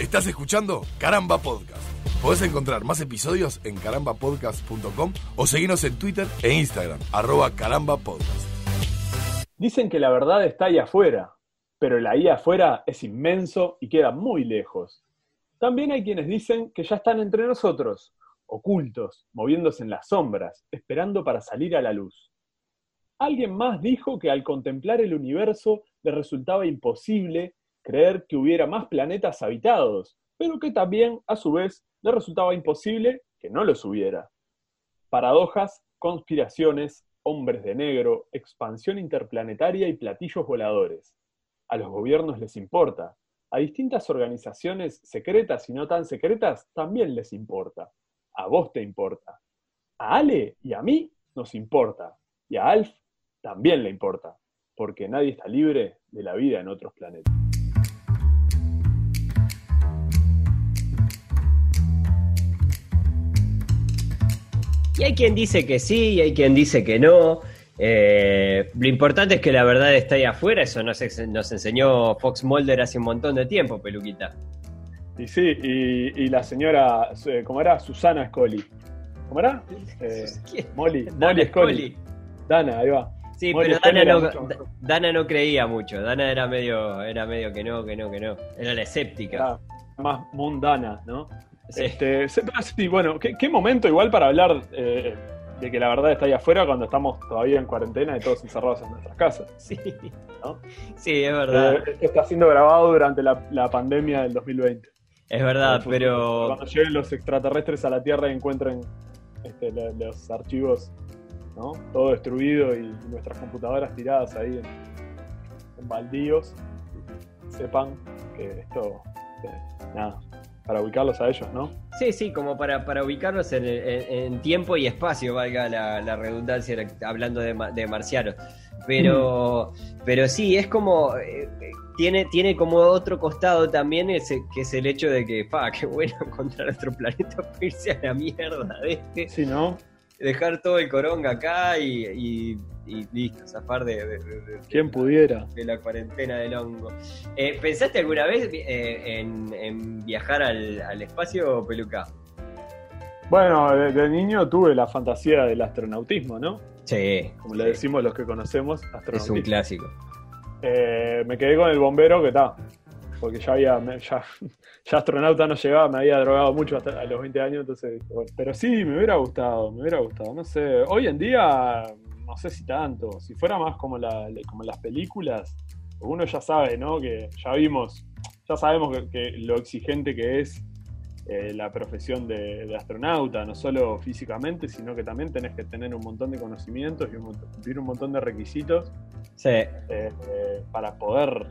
Estás escuchando Caramba Podcast. Podés encontrar más episodios en carambapodcast.com o seguirnos en Twitter e Instagram, arroba carambapodcast. Dicen que la verdad está ahí afuera, pero el ahí afuera es inmenso y queda muy lejos. También hay quienes dicen que ya están entre nosotros, ocultos, moviéndose en las sombras, esperando para salir a la luz. Alguien más dijo que al contemplar el universo le resultaba imposible creer que hubiera más planetas habitados, pero que también, a su vez, le resultaba imposible que no los hubiera. Paradojas, conspiraciones, hombres de negro, expansión interplanetaria y platillos voladores. A los gobiernos les importa. A distintas organizaciones secretas y no tan secretas también les importa. A vos te importa. A Ale y a mí nos importa. Y a Alf también le importa. Porque nadie está libre de la vida en otros planetas. Y hay quien dice que sí, y hay quien dice que no. Eh, lo importante es que la verdad está ahí afuera, eso nos, nos enseñó Fox Mulder hace un montón de tiempo, Peluquita. Y sí, y, la señora, eh, ¿cómo era? Susana Scully. ¿Cómo era? Eh, Molly, Molly Scully. Dana, ahí va. Sí, pero Dana no, Dana no, creía mucho. Dana era medio, era medio que no, que no, que no. Era la escéptica. Era más mundana, ¿no? Sí. Este, sí, bueno, ¿qué, momento igual para hablar eh, de que la verdad está ahí afuera cuando estamos todavía en cuarentena y todos encerrados en nuestras casas. Sí, sí es verdad. Eh, esto está siendo grabado durante la, pandemia del 2020. Es verdad, pero... Cuando lleguen los extraterrestres a la Tierra y encuentren este, los archivos, ¿no? Todo destruido y nuestras computadoras tiradas ahí en, baldíos, sepan que esto, nada, para ubicarlos a ellos, ¿no? Sí, sí, como para, para ubicarlos en, tiempo y espacio, valga la, redundancia, hablando de, de marcianos. Pero, mm. pero sí, es como. Eh, tiene, tiene como otro costado también, ese, que es el hecho de que, pa, qué bueno encontrar otro planeta, irse a la mierda de este. Sí, ¿no? Dejar todo el coronga acá y y listo, zafar de, de, ¿Quién pudiera? De la cuarentena del hongo. Eh, ¿Pensaste alguna vez eh, en, viajar al, espacio, Peluca? Bueno, de, niño tuve la fantasía del astronautismo, ¿no? Sí. Como le decimos los que conocemos, astronautismo. Es un clásico. Eh, me quedé con el bombero que está. Porque ya había, ya, ya astronauta no llegaba, me había drogado mucho hasta a los 20 años, entonces, bueno, pero sí, me hubiera gustado, me hubiera gustado, no sé, hoy en día no sé si tanto. Si fuera más como, la, como las películas, uno ya sabe, ¿no? Que ya vimos, ya sabemos que, lo exigente que es eh, la profesión de, astronauta, no solo físicamente, sino que también tenés que tener un montón de conocimientos y cumplir un montón de requisitos eh, eh, para poder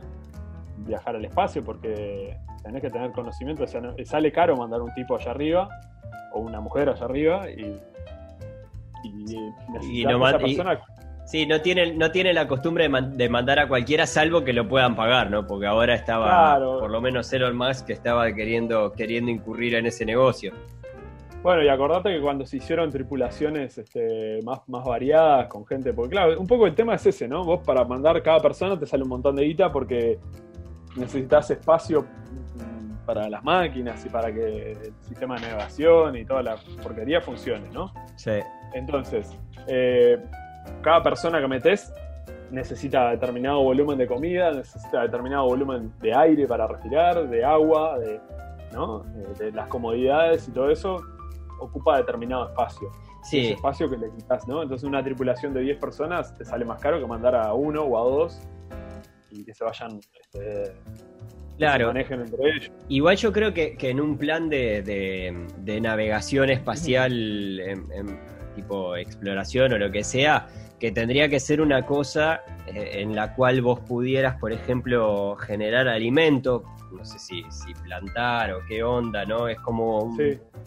viajar al espacio, porque tenés que tener conocimiento. O sea, sale caro mandar un tipo allá arriba o una mujer allá arriba y y, no, sí, no tiene, no tiene la costumbre de, mandar a cualquiera salvo que lo puedan pagar, ¿no? Porque ahora estaba, por lo menos Elon Musk que estaba queriendo, queriendo incurrir en ese negocio. Bueno, y acordate que cuando se hicieron tripulaciones este, más, más variadas con gente, porque claro, un poco el tema es ese, ¿no? Vos para mandar cada persona te sale un montón de guita porque necesitas espacio para las máquinas y para que el sistema de navegación y toda la porquería funcione, ¿no? Sí. Entonces, eh, cada persona que metes necesita determinado volumen de comida, necesita determinado volumen de aire para respirar, de agua, de, ¿no? de, las comodidades y todo eso, ocupa determinado espacio. Sí. Ese espacio que le quitas, ¿no? Entonces una tripulación de 10 personas te sale más caro que mandar a uno o a dos y que se vayan este, claro. Igual yo creo que, en un plan de, navegación espacial, en, tipo exploración o lo que sea, que tendría que ser una cosa eh, en la cual vos pudieras, por ejemplo, generar alimento, no sé si, si plantar o qué onda, ¿no? Es como,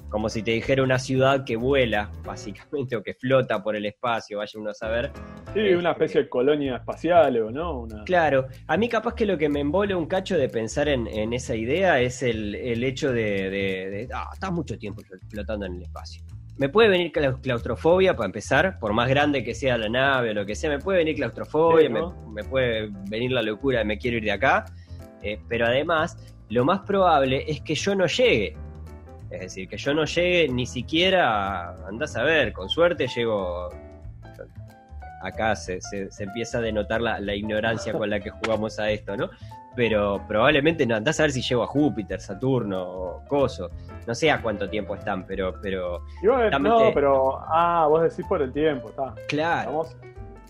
como si te dijera una ciudad que vuela, básicamente, o que flota por el espacio, vaya uno a saber. Sí, una este, especie de colonia espacial, ¿o no? Claro, a mí capaz que lo que me embole un cacho de pensar en, esa idea es el, hecho de, de, ah, estás mucho tiempo flotando en el espacio. Me puede venir claustrofobia para empezar, por más grande que sea la nave o lo que sea, me puede venir claustrofobia, me, puede venir la locura de me quiero ir de acá, eh, pero además lo más probable es que yo no llegue. Es decir, que yo no llegue ni siquiera, andás a ver, con suerte llego acá se, se, empieza a denotar la, la, ignorancia con la que jugamos a esto, ¿no? Pero probablemente no andás a ver si llego a Júpiter, Saturno o Coso. No sé a cuánto tiempo están, pero. pero no, pero. Ah, vos decís por el tiempo, está. Claro.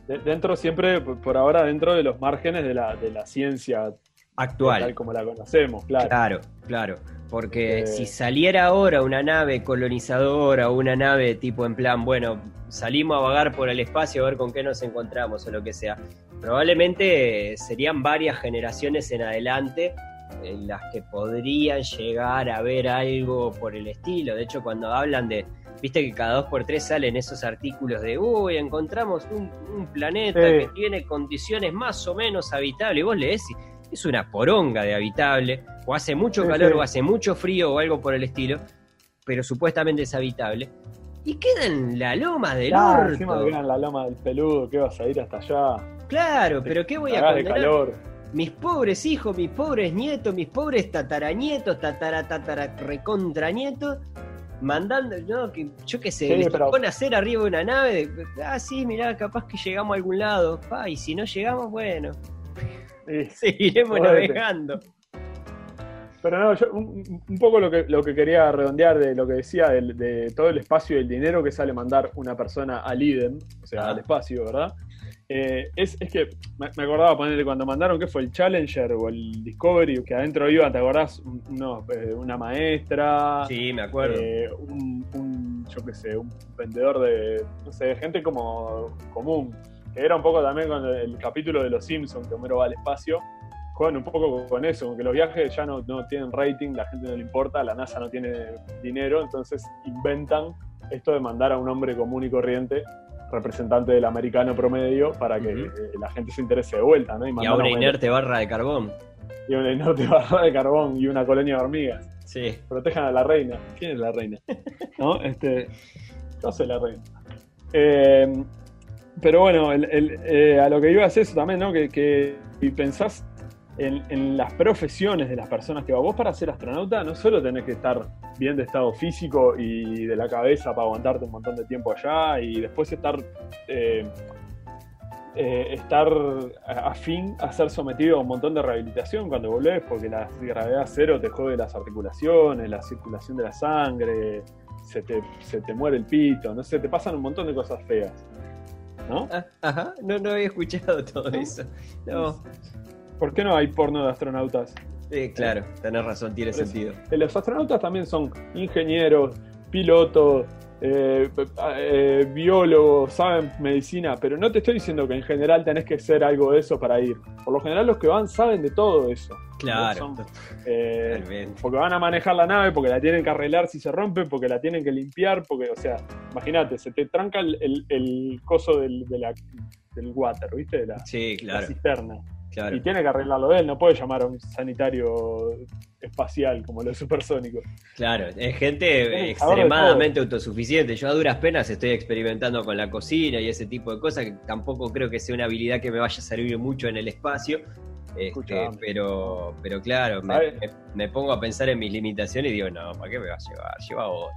dentro siempre, por ahora, dentro de los márgenes de la, de la ciencia actual. Tal como la conocemos, claro. Claro, claro. Porque eh, si saliera ahora una nave colonizadora o una nave tipo en plan, bueno, salimos a vagar por el espacio a ver con qué nos encontramos o lo que sea, probablemente serían varias generaciones en adelante en las que podrían llegar a ver algo por el estilo. De hecho, cuando hablan de, viste que cada dos por tres salen esos artículos de, uy, encontramos un, planeta que tiene condiciones más o menos habitables. Y vos lees es una poronga de habitable, o hace mucho calor, o hace mucho frío, o algo por el estilo, pero supuestamente es habitable. Y queda en la loma del claro, Encima queda en la loma del peludo, ¿qué vas a ir hasta allá? Claro, pero ¿qué voy a condenar? calor. Mis pobres hijos, mis pobres nietos, mis pobres tataranietos, tatara, tatara, recontranietos, mandando, ¿no? Que, yo qué sé, les pero... a hacer arriba de una nave, ah, sí, mirá, capaz que llegamos a algún lado, pa, y si no llegamos, bueno, Seguiremos navegando. Pero no, yo un, poco lo que, lo que quería redondear de lo que decía de, todo el espacio y el dinero que sale mandar una persona al IDEM, o sea, al espacio, ¿verdad? Eh, es, que me, acordaba ponerle cuando mandaron que fue el Challenger o el Discovery, que adentro iba, ¿te acordás? Eh, una maestra. Sí, me acuerdo. Eh, un, yo qué sé, un vendedor de, no sé, gente como común que era un poco también con el capítulo de Los Simpsons, que Homero va al espacio, juegan un poco con eso, con que los viajes ya no, tienen rating, la gente no le importa, la NASA no tiene dinero, entonces inventan esto de mandar a un hombre común y corriente, representante del americano promedio, para que la gente se interese de vuelta, ¿no? Y, a una inerte barra de carbón. Y a una inerte barra de carbón y una colonia de hormigas. Sí. Protejan a la reina. ¿Quién es la reina? ¿No? Este. No sé la reina. Eh, pero bueno, eh, a lo que iba es eso también, ¿no? Que, que pensás en, las profesiones de las personas que va. Vos para ser astronauta no solo tenés que estar bien de estado físico y de la cabeza para aguantarte un montón de tiempo allá y después estar, eh, eh, estar afín a ser sometido a un montón de rehabilitación cuando volvés, porque la gravedad cero te jode las articulaciones, la circulación de la sangre, se te, se te muere el pito, no sé, te pasan un montón de cosas feas. ¿No? Ah, ajá, no, no había escuchado todo eso. No. ¿Por qué no hay porno de astronautas? Sí, claro, tenés razón, tiene sentido. Los astronautas también son ingenieros, pilotos, eh, eh, biólogos, saben medicina, pero no te estoy diciendo que en general tenés que ser algo de eso para ir. Por lo general los que van saben de todo eso. Claro. Eh, porque van a manejar la nave, porque la tienen que arreglar si se rompe, porque la tienen que limpiar, porque, o sea, imagínate, se te tranca el, el, coso del, del water, ¿viste? De la, sí, claro. la cisterna. Y tiene que arreglarlo él, no puede llamar a un sanitario espacial como los supersónicos. Claro, es gente extremadamente autosuficiente. Yo a duras penas estoy experimentando con la cocina y ese tipo de cosas, que tampoco creo que sea una habilidad que me vaya a servir mucho en el espacio. Este, pero, pero claro, me, pongo a pensar en mis limitaciones y digo, no, ¿para qué me va a llevar? Lleva vos,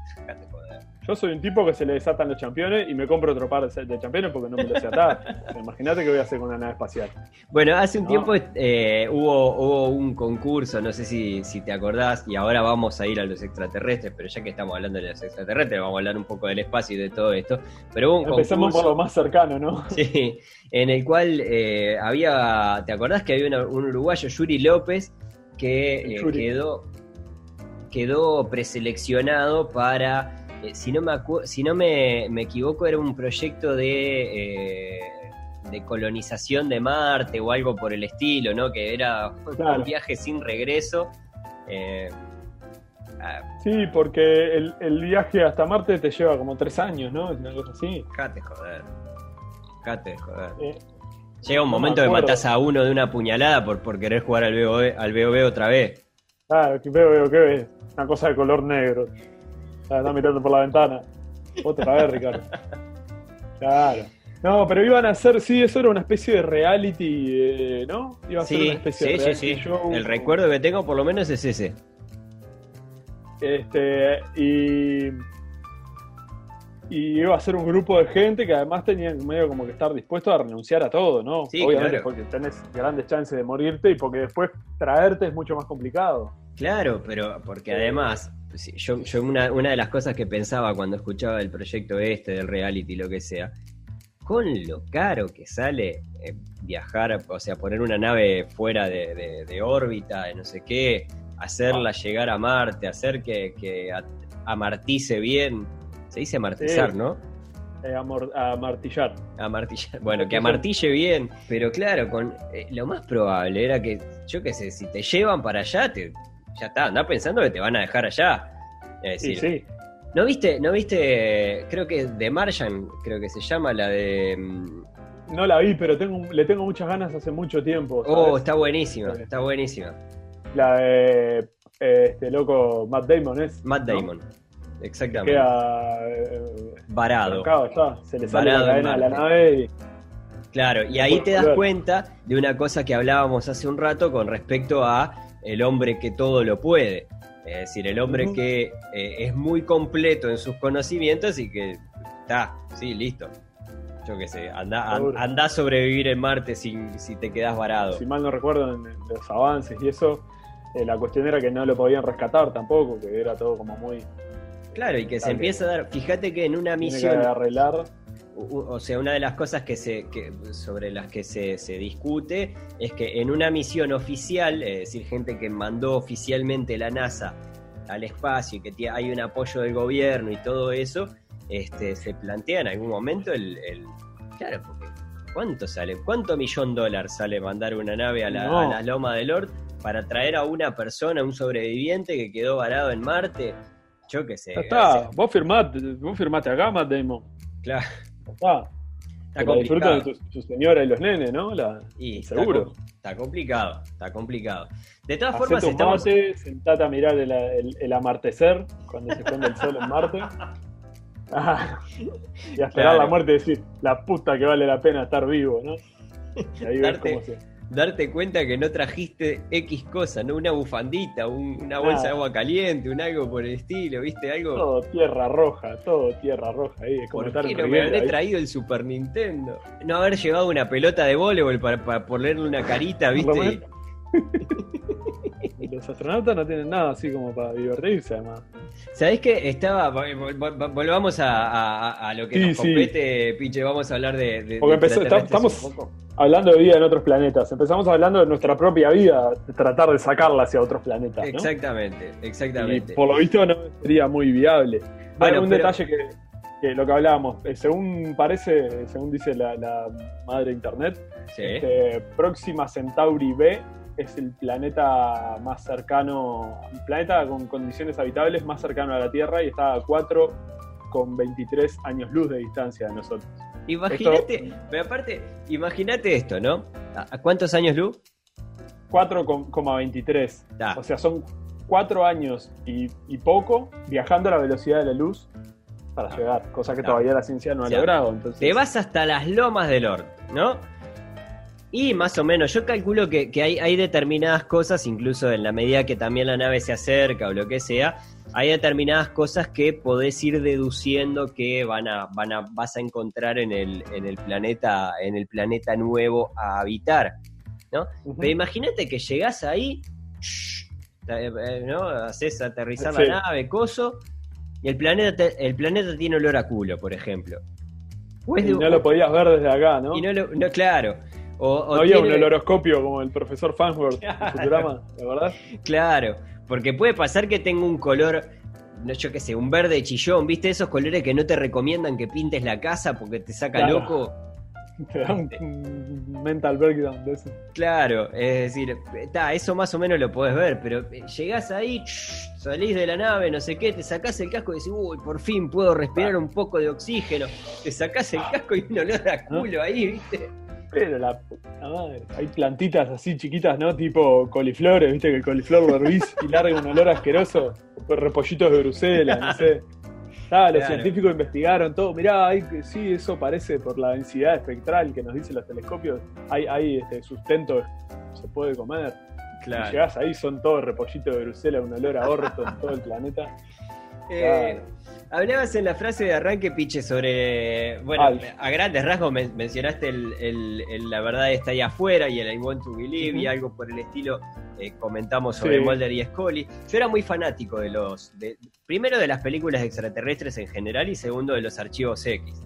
Yo soy un tipo que se le desatan los championes y me compro otro par de championes porque no me lo sé atar. Imagínate qué voy a hacer con una nave espacial. Bueno, hace un tiempo eh, hubo, hubo un concurso, no sé si, si te acordás, y ahora vamos a ir a los extraterrestres, pero ya que estamos hablando de los extraterrestres, vamos a hablar un poco del espacio y de todo esto. Pero hubo un Empecemos por lo más cercano, ¿no? Sí, en el cual eh, había, ¿te acordás que había un uruguayo, Yuri López, que eh, quedó, quedó preseleccionado para, eh, si no, me, si no me, equivoco, era un proyecto de, de colonización de Marte o algo por el estilo, ¿no? Que era un viaje sin regreso. Sí, porque el, viaje hasta Marte te lleva como tres años, ¿no? Una cosa así. Jate, joder. Eh, Llega un momento que matas a uno de una puñalada por, por querer jugar al BOB, al otra vez. Claro, que veo, que ves. Una cosa de color negro. Está mirando por la ventana. Otra vez, Ricardo. Claro. No, pero iban a hacer, sí, eso era una especie de reality, eh, ¿no? Iba a ser una especie de sí, sí. El recuerdo que tengo por lo menos es ese. Este, y y iba a ser un grupo de gente que además tenían medio como que estar dispuestos a renunciar a todo, ¿no? Obviamente porque tenés grandes chances de morirte y porque después traerte es mucho más complicado. Claro, pero porque además, yo, yo una, una de las cosas que pensaba cuando escuchaba el proyecto este del reality, lo que sea, con lo caro que sale eh, viajar, o sea, poner una nave fuera de, de, órbita, de no sé qué, hacerla llegar a Marte, hacer que, que amartice bien se dice amartizar, ¿no? Eh, amartillar. Amartillar. Bueno, que amartille bien. Pero claro, con eh, lo más probable era que, yo qué sé, si te llevan para allá, te, ya está, anda pensando que te van a dejar allá. Es decir, sí, ¿No viste, no viste, creo que de Martian, creo que se llama la de... Mm, no la vi, pero tengo, le tengo muchas ganas hace mucho tiempo. Oh, está buenísima, está buenísima. La de eh, este loco Matt Damon es. Matt Damon. Exactamente. Queda eh, varado. Se le sale la cadena a la nave Claro, y ahí te das cuenta de una cosa que hablábamos hace un rato con respecto a el hombre que todo lo puede. Es decir, el hombre que eh, es muy completo en sus conocimientos y que está, sí, listo. Yo qué sé, anda, anda a sobrevivir en Marte si, si te quedas varado. Si mal no recuerdo en los avances y eso, eh, la cuestión era que no lo podían rescatar tampoco, que era todo como muy Claro, y que se empieza a dar. Fíjate que en una misión. arreglar. O sea, una de las cosas que se, sobre las que se, discute es que en una misión oficial, es decir, gente que mandó oficialmente la NASA al espacio y que hay un apoyo del gobierno y todo eso, este, se plantea en algún momento el, claro, porque ¿cuánto sale? ¿Cuánto millón de dólares sale mandar una nave a la, a la Loma del Lord para traer a una persona, un sobreviviente que quedó varado en Marte? Yo qué sé. está, vos firmaste, vos Matt Damon. Claro. Está. Está complicado. de tu, señora y los nenes, ¿no? La, y seguro. Está, complicado, está complicado. De todas Hacé formas, tu estamos... sentate a mirar el, el, amartecer cuando se esconde el sol en Marte. Ah, y a esperar la muerte y decir, la puta que vale la pena estar vivo, ¿no? Y ahí ves cómo se darte cuenta que no trajiste X cosa, ¿no? Una bufandita, una bolsa de agua caliente, un algo por el estilo, ¿viste? Algo. Todo tierra roja, todo tierra roja ahí. Es ¿Por qué no me habré traído el Super Nintendo? No haber llevado una pelota de voleibol para, ponerle una carita, ¿viste? Los astronautas no tienen nada así como para divertirse, además. ¿Sabés qué? Estaba. Volvamos a, lo que nos compete, Piche. Vamos a hablar de. Porque estamos hablando de vida en otros planetas. Empezamos hablando de nuestra propia vida, de tratar de sacarla hacia otros planetas. ¿no? Exactamente, exactamente. Y por lo visto no sería muy viable. Bueno, un detalle que, lo que hablábamos, eh, según parece, según dice la, madre internet, este, Próxima Centauri B es el planeta más cercano, planeta con condiciones habitables más cercano a la Tierra y está a 4 con 23 años luz de distancia de nosotros. Imagínate, pero aparte, imagínate esto, ¿no? ¿A cuántos años luz? 4,23. O sea, son 4 años y, poco viajando a la velocidad de la luz para ah. llegar, cosa que todavía la ciencia no ha logrado. Entonces... Te vas hasta las lomas del Lord, ¿no? Y más o menos, yo calculo que, hay, hay, determinadas cosas, incluso en la medida que también la nave se acerca o lo que sea, hay determinadas cosas que podés ir deduciendo que van a, van a, vas a encontrar en el, en el planeta, en el planeta nuevo a habitar. ¿no? Pero imagínate que llegás ahí, eh, ¿no? Haces aterrizar la nave, coso, y el planeta, el planeta tiene olor a culo, por ejemplo. y no lo podías ver desde acá, ¿no? Y no, no claro. O, no había un oloroscopio como el profesor Fansworth en Futurama, ¿verdad? Claro, porque puede pasar que tenga un color, no yo qué sé, un verde chillón, ¿viste? Esos colores que no te recomiendan que pintes la casa porque te saca loco. Te da un mental breakdown de eso. Claro, es decir, está, eso más o menos lo podés ver, pero eh, llegás ahí, salís de la nave, no sé qué, te sacás el casco y decís, uy, por fin puedo respirar un poco de oxígeno. Te sacás el casco y un olor a culo ahí, ¿viste? Pero la puta madre. Hay plantitas así chiquitas, ¿no? Tipo coliflores, viste que el coliflor lo hervís y larga un olor asqueroso. Pues repollitos de Bruselas, no sé. los científicos investigaron todo. Mirá, hay, sí, eso parece por la densidad espectral que nos dicen los telescopios. Hay, hay este sustento, se puede comer. Claro. llegás ahí, son todos repollitos de Bruselas, un olor a orto en todo el planeta. Eh, hablabas en la frase de arranque, Piche, sobre. Bueno, a grandes rasgos mencionaste el, La verdad está ahí afuera y el I want to believe y algo por el estilo. Eh, comentamos sobre Mulder y Scully. Yo era muy fanático de los. primero de las películas extraterrestres en general y segundo de los archivos X.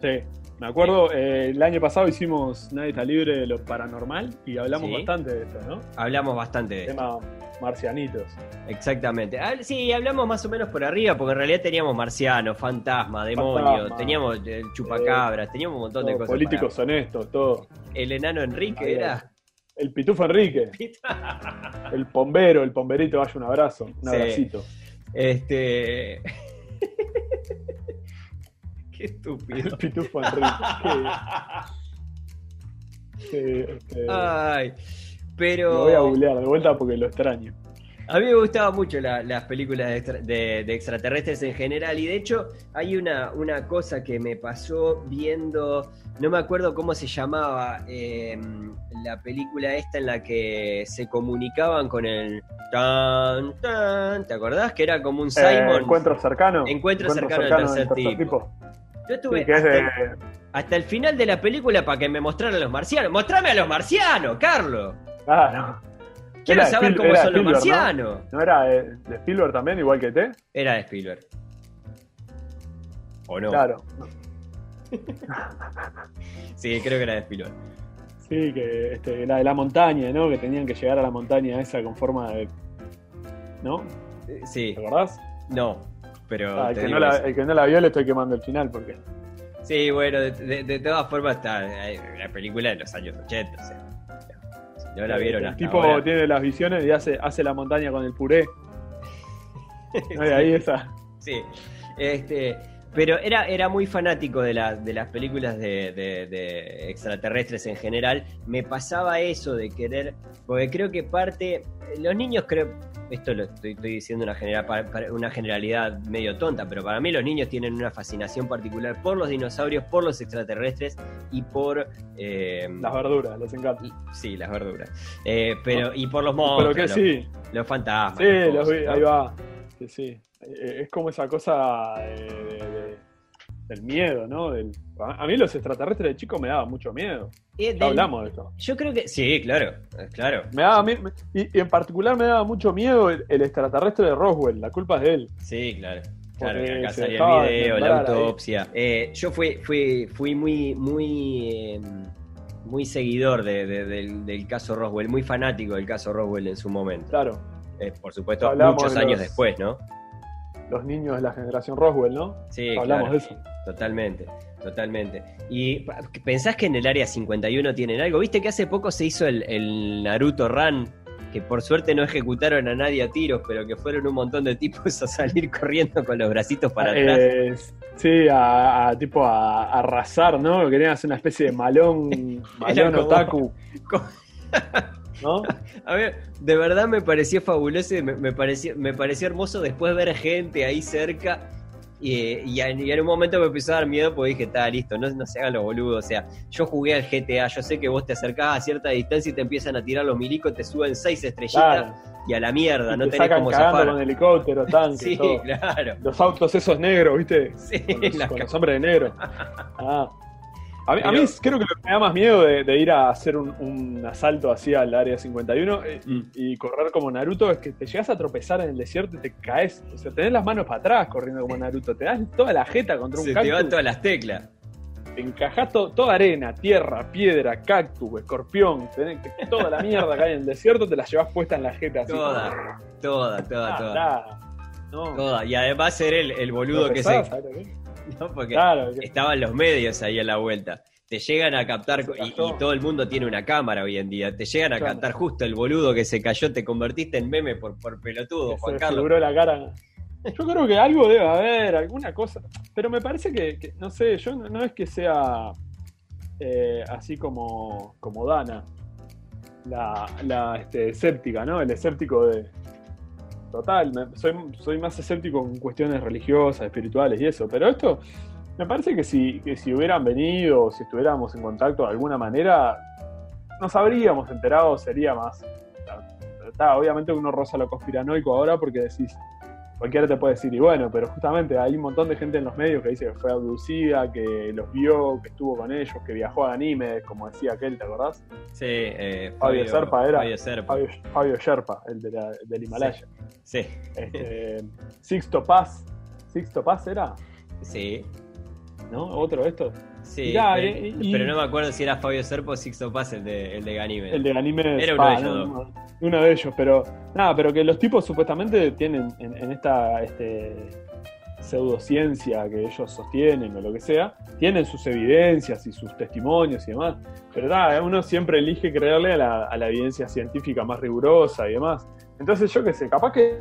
Sí. Me acuerdo, eh, el año pasado hicimos Nadie está libre de lo paranormal y hablamos bastante de esto, ¿no? Hablamos bastante de Tema marcianitos. Exactamente. Sí, hablamos más o menos por arriba, porque en realidad teníamos marcianos, fantasmas, demonios, teníamos el chupacabras, teníamos un montón de cosas. Políticos honestos, todo. El enano Enrique era. El pitufo Enrique. el pombero, el pomberito, vaya un abrazo, un abracito. Este. Qué estúpido. Pitufo Enrique. Ay, pero. Lo voy a googlear de vuelta porque lo extraño. A mí me gustaban mucho las películas de, extraterrestres en general y de hecho hay una, una cosa que me pasó viendo, no me acuerdo cómo se llamaba, em, la película esta en la que se comunicaban con el... Tan, tan, ¿Te acordás? Que era como un eh, Simon. encuentro cercano. Encuentro, cercano, del tercer, tipo. Yo estuve hasta, el final de la película para que me mostraran a los marcianos. ¡Mostrame a los marcianos, Carlos! Ah, Quiero saber cómo son los marcianos. ¿no? era de, Spielberg también, igual que T? Era de Spielberg. ¿O no? Claro. sí, creo que era de Spielberg. Sí, que este, la de la montaña, ¿no? Que tenían que llegar a la montaña esa con forma de. ¿No? Sí. ¿Te acordás? No. Pero ah, el, que no la, el, que no la, vio le estoy quemando el final porque. Sí, bueno, de, todas formas está la película de los años 80, o sea. No la vieron El tipo tiene las visiones y hace, hace la montaña con el puré. ahí esa. Sí. Este, pero era, era muy fanático de, de las películas de, de, extraterrestres en general. Me pasaba eso de querer, porque creo que parte, los niños creo, esto lo estoy, diciendo una, una generalidad medio tonta, pero para mí los niños tienen una fascinación particular por los dinosaurios, por los extraterrestres y por... Eh, las verduras, les encanta. sí, las verduras. Eh, pero, y por los monstruos. Pero que sí. Los fantasmas. Sí, los ahí va. Sí, sí. Eh, es como esa cosa de del miedo, ¿no? Del, a mí los extraterrestres de chico me daban mucho miedo. hablamos de eso. Yo creo que sí, claro, claro. Me daba, y, en particular me daba mucho miedo el, extraterrestre de Roswell, la culpa es de él. Sí, claro. Claro, que acá salía el video, la autopsia. Eh, yo fui, fui, fui muy, muy, em, muy seguidor del, caso Roswell, muy fanático del caso Roswell en su momento. Claro. Eh, por supuesto, muchos años después, ¿no? Los niños de la generación Roswell, ¿no? Sí, hablamos de eso. Totalmente, totalmente. ¿Y pensás que en el área 51 tienen algo? ¿Viste que hace poco se hizo el, Naruto Run? Que por suerte no ejecutaron a nadie a tiros, pero que fueron un montón de tipos a salir corriendo con los bracitos para atrás. Eh, sí, a, tipo a, arrasar, ¿no? Querían hacer una especie de malón, malón otaku. ¿No? A ver, de verdad me pareció fabuloso y me, pareció, me pareció hermoso después ver gente ahí cerca y, en un momento me empezó a dar miedo porque dije, está listo, no, no se hagan los boludos. O sea, yo jugué al GTA, yo sé que vos te acercás a cierta distancia y te empiezan a tirar los milicos, te suben seis estrellitas y a la mierda, no te tenés como zafar. con helicóptero, tanque, sí, claro. Los autos esos negros, ¿viste? Sí, con, los, hombres de negro. Ah. A mí, creo que me da más miedo de, ir a hacer un, asalto así al área 51 eh, mm. y, correr como Naruto es que te llegas a tropezar en el desierto y te caes. O sea, tenés las manos para atrás corriendo como Naruto. Te das toda la jeta contra un Se te van todas las teclas. Te encajás toda arena, tierra, piedra, cactus, escorpión. Tenés, toda la mierda que hay en el desierto te la llevas puesta en la jeta. toda, toda, toda, toda. Toda. Y además ser el, el boludo que se Porque estaban los medios ahí a la vuelta. Te llegan a captar, y, todo el mundo tiene una cámara hoy en día, te llegan a captar justo el boludo que se cayó, te convertiste en meme por, por pelotudo, Juan Carlos. la cara. Yo creo que algo debe haber, alguna cosa. Pero me parece que, no sé, yo no, es que sea eh, así como, como Dana, la, la este, escéptica, ¿no? El escéptico de, total. soy, soy más escéptico en cuestiones religiosas, espirituales y eso. Pero esto, me parece que si, que si hubieran venido, si estuviéramos en contacto de alguna manera, nos habríamos enterado, sería más. Obviamente uno roza lo conspiranoico ahora porque decís, cualquiera te puede decir, y bueno, pero justamente hay un montón de gente en los medios que dice que fue abducida, que los vio, que estuvo con ellos, que viajó a anime, como decía aquel, ¿te acordás? Sí, eh, Fabio, Serpa era. Fabio, Sherpa, el de del Himalaya. Sí. Este, Sixto Paz. ¿Sixto Paz era? Sí. ¿No? ¿Otro de estos? Sí, pero, no me acuerdo si era Fabio Serpo o Sixto Paz el de, el de Ganime. El de Ganime era uno de ellos. uno de ellos, pero nada, pero que los tipos supuestamente tienen en, esta este, pseudociencia que ellos sostienen o lo que sea, tienen sus evidencias y sus testimonios y demás. Pero nada, uno siempre elige creerle a la, a la evidencia científica más rigurosa y demás. Entonces yo qué sé, capaz que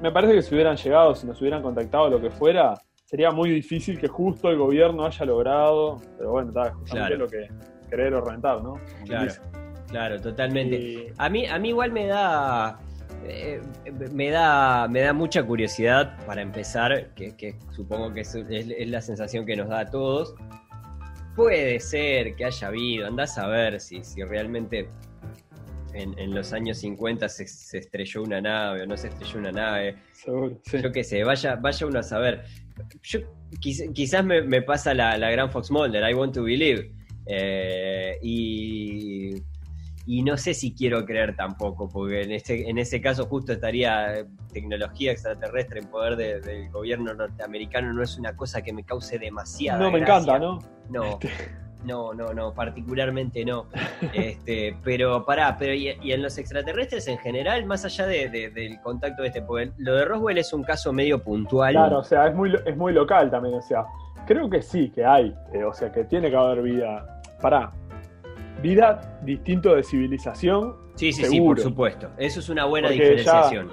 me parece que si hubieran llegado, si nos hubieran contactado, lo que fuera, sería muy difícil que justo el gobierno haya logrado, pero bueno, está justamente lo que querer o rentar, ¿no? claro, claro, totalmente. A mí, a mí igual me da, eh, me da, me da mucha curiosidad para empezar, que, supongo que es, la sensación que nos da a todos. Puede ser que haya habido, andás a ver si, si realmente en, los años 50 se, estrelló una nave o no se estrelló una nave. Seguro, Yo qué sé, vaya, vaya uno a saber yo, quizás me, pasa la, gran Fox Mulder, I Want to Believe. Eh, y, y, no sé si quiero creer tampoco, porque en, este, en ese caso justo estaría tecnología extraterrestre en poder del gobierno norteamericano, no es una cosa que me cause demasiado. No, me encanta, ¿no? No. No, no, no, particularmente no. Este, pero pará, pero y, en los extraterrestres en general, más allá de, del contacto de este, porque lo de Roswell es un caso medio puntual. Claro, o sea, es muy, es muy local también, o sea, creo que sí, que hay, eh, o sea, que tiene que haber vida. Pará, vida distinto de civilización. Sí, sí, sí, por supuesto. Eso es una buena diferenciación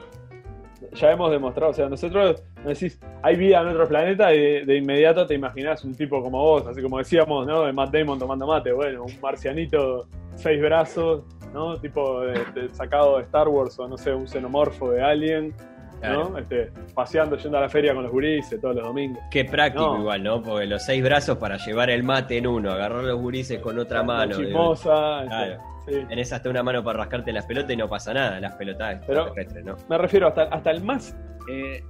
ya hemos demostrado, o sea, nosotros decís, hay vida en otro planeta y de, inmediato te imaginas un tipo como vos, así como decíamos, ¿no? De Matt Damon tomando mate, bueno, un marcianito, seis brazos, ¿no? Tipo sacado de Star Wars o no sé, un xenomorfo de Alien. ¿no? Este, paseando, yendo a la feria con los gurises todos los domingos. Qué práctico igual, ¿no? Porque los seis brazos para llevar el mate en uno, agarrar los gurises con otra mano. Chimosa. Este, Tenés hasta una mano para rascarte las pelotas y no pasa nada, las pelotas Pero ¿no? Me refiero hasta, hasta el más eh,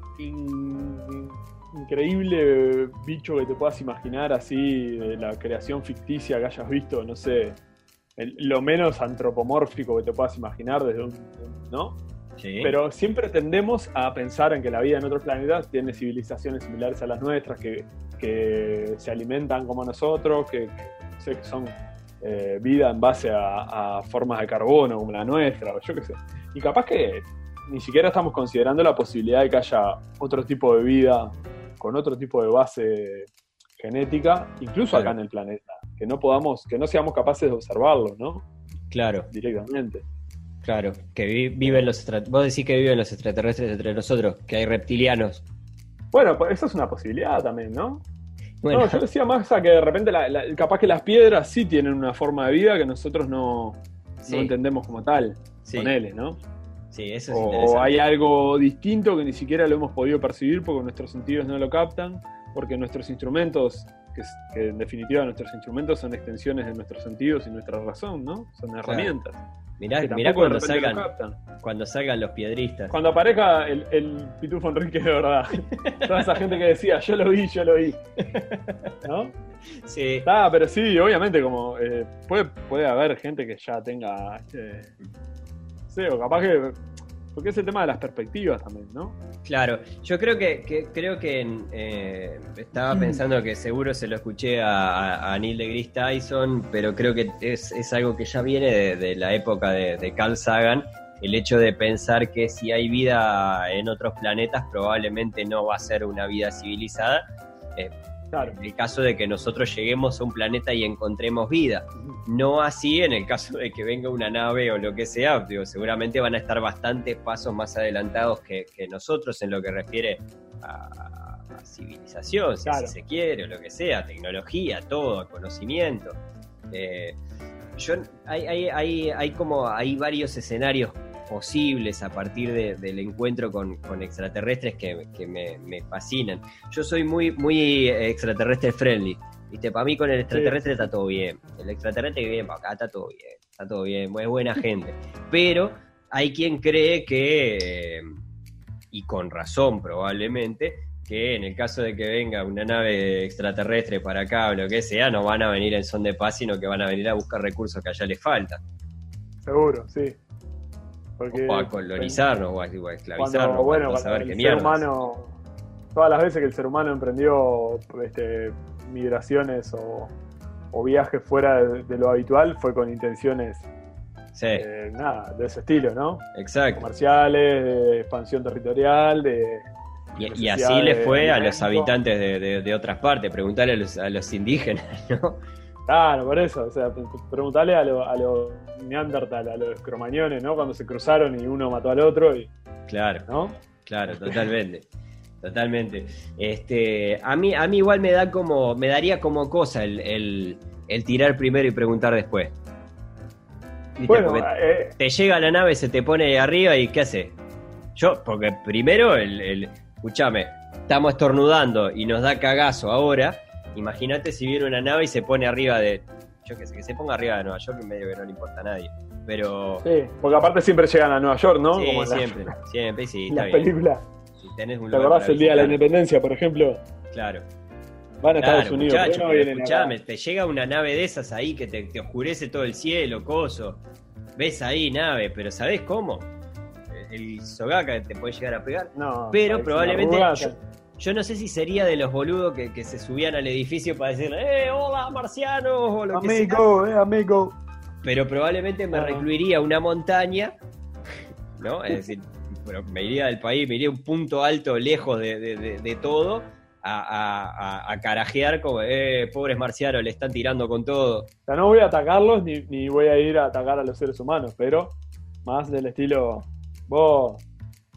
increíble bicho que te puedas imaginar, así, de la creación ficticia que hayas visto, no sé, lo menos antropomórfico que te puedas imaginar desde un. ¿No? Sí. Pero siempre tendemos a pensar en que la vida en otros planetas tiene civilizaciones similares a las nuestras, que, que se alimentan como nosotros, que, que, que son eh, vida en base a, formas de carbono como la nuestra, o yo qué sé. Y capaz que ni siquiera estamos considerando la posibilidad de que haya otro tipo de vida con otro tipo de base genética, incluso acá en el planeta, que no podamos, que no seamos capaces de observarlo, ¿no? Claro. Directamente. Claro, que viven los vos decís que viven los extraterrestres entre nosotros, que hay reptilianos. Bueno, pues eso es una posibilidad también, ¿no? No, yo decía más a que de repente capaz que las piedras sí tienen una forma de vida que nosotros no, entendemos como tal. Con L, ¿no? Sí, eso es o, hay algo distinto que ni siquiera lo hemos podido percibir porque nuestros sentidos no lo captan, porque nuestros instrumentos, que, en definitiva nuestros instrumentos son extensiones de nuestros sentidos y nuestra razón, ¿no? Son herramientas. Mirá, cuando salgan, cuando salgan los piedristas. Cuando aparezca el, el, Pitufo Enrique de verdad. Toda esa gente que decía, yo lo vi, yo lo vi. ¿No? Sí. Ah, pero sí, obviamente, como eh, puede, puede haber gente que ya tenga. Este, sí, o capaz que porque es el tema de las perspectivas también, ¿no? Claro, yo creo que, creo que eh, estaba mm. pensando que seguro se lo escuché a, Neil deGrasse Tyson, pero creo que es, algo que ya viene de, la época de, Carl Sagan, el hecho de pensar que si hay vida en otros planetas probablemente no va a ser una vida civilizada. Eh, en el caso de que nosotros lleguemos a un planeta y encontremos vida. No así en el caso de que venga una nave o lo que sea, digo, seguramente van a estar bastantes pasos más adelantados que, nosotros en lo que refiere a, civilización, si, se quiere, o lo que sea, tecnología, todo, conocimiento. Eh, yo, hay, hay, hay, hay, como hay varios escenarios posibles a partir del encuentro con, extraterrestres que, me, fascinan. Yo soy muy, muy extraterrestre friendly. ¿Viste? Para mí con el extraterrestre está todo bien. El extraterrestre que viene para acá está todo bien. Está todo bien, es buena gente. Pero hay quien cree que, y con razón probablemente, que en el caso de que venga una nave extraterrestre para acá o lo que sea, no van a venir en son de paz, sino que van a venir a buscar recursos que allá les faltan. Seguro, sí. O a colonizarnos o a, esclavizarnos. bueno, el ser humano, todas las veces que el ser humano emprendió este, migraciones o, viajes fuera de, lo habitual fue con intenciones eh, nada, de ese estilo, ¿no? Exacto. Comerciales, de expansión territorial, de y, así le fue a los habitantes de, otras partes, preguntarle a los, indígenas, ¿no? Claro, por eso, o sea, preguntarle a los a neandertal, a los cromañones, ¿no? Cuando se cruzaron y uno mató al otro y... Claro, ¿no? Claro, totalmente. Totalmente. Este, a mí, a mí igual me da como, me daría como cosa el, tirar primero y preguntar después. Bueno, eh, te llega la nave, se te pone arriba y ¿qué hace? Yo, porque primero el, escúchame, estamos estornudando y nos da cagazo ahora. Imagínate si viene una nave y se pone arriba de. Yo qué sé, que se ponga arriba de Nueva York, en medio que no le importa a nadie. Pero. Sí, porque aparte siempre llegan a Nueva York, ¿no? Sí, siempre, siempre, sí. Está película. Si tenés un ¿Te acordás el día de la independencia, por ejemplo? Claro. Van a Estados Unidos. Muchacho, escuchame, te llega una nave de esas ahí que te, te oscurece todo el cielo, coso. Ves ahí nave, pero ¿sabés cómo? el Sogaka te puede llegar a pegar. No, pero probablemente. Yo, no sé si sería de los boludos que, se subían al edificio para decirle, ¡eh, hola, marcianos! O lo amigo, que sea. eh, amigo. Pero probablemente me recluiría una montaña, ¿no? Es decir, me iría del país, me iría a un punto alto, lejos de, todo, a, carajear como, eh, pobres marcianos, le están tirando con todo. O sea, no voy a atacarlos ni, ni voy a ir a atacar a los seres humanos, pero más del estilo Vos,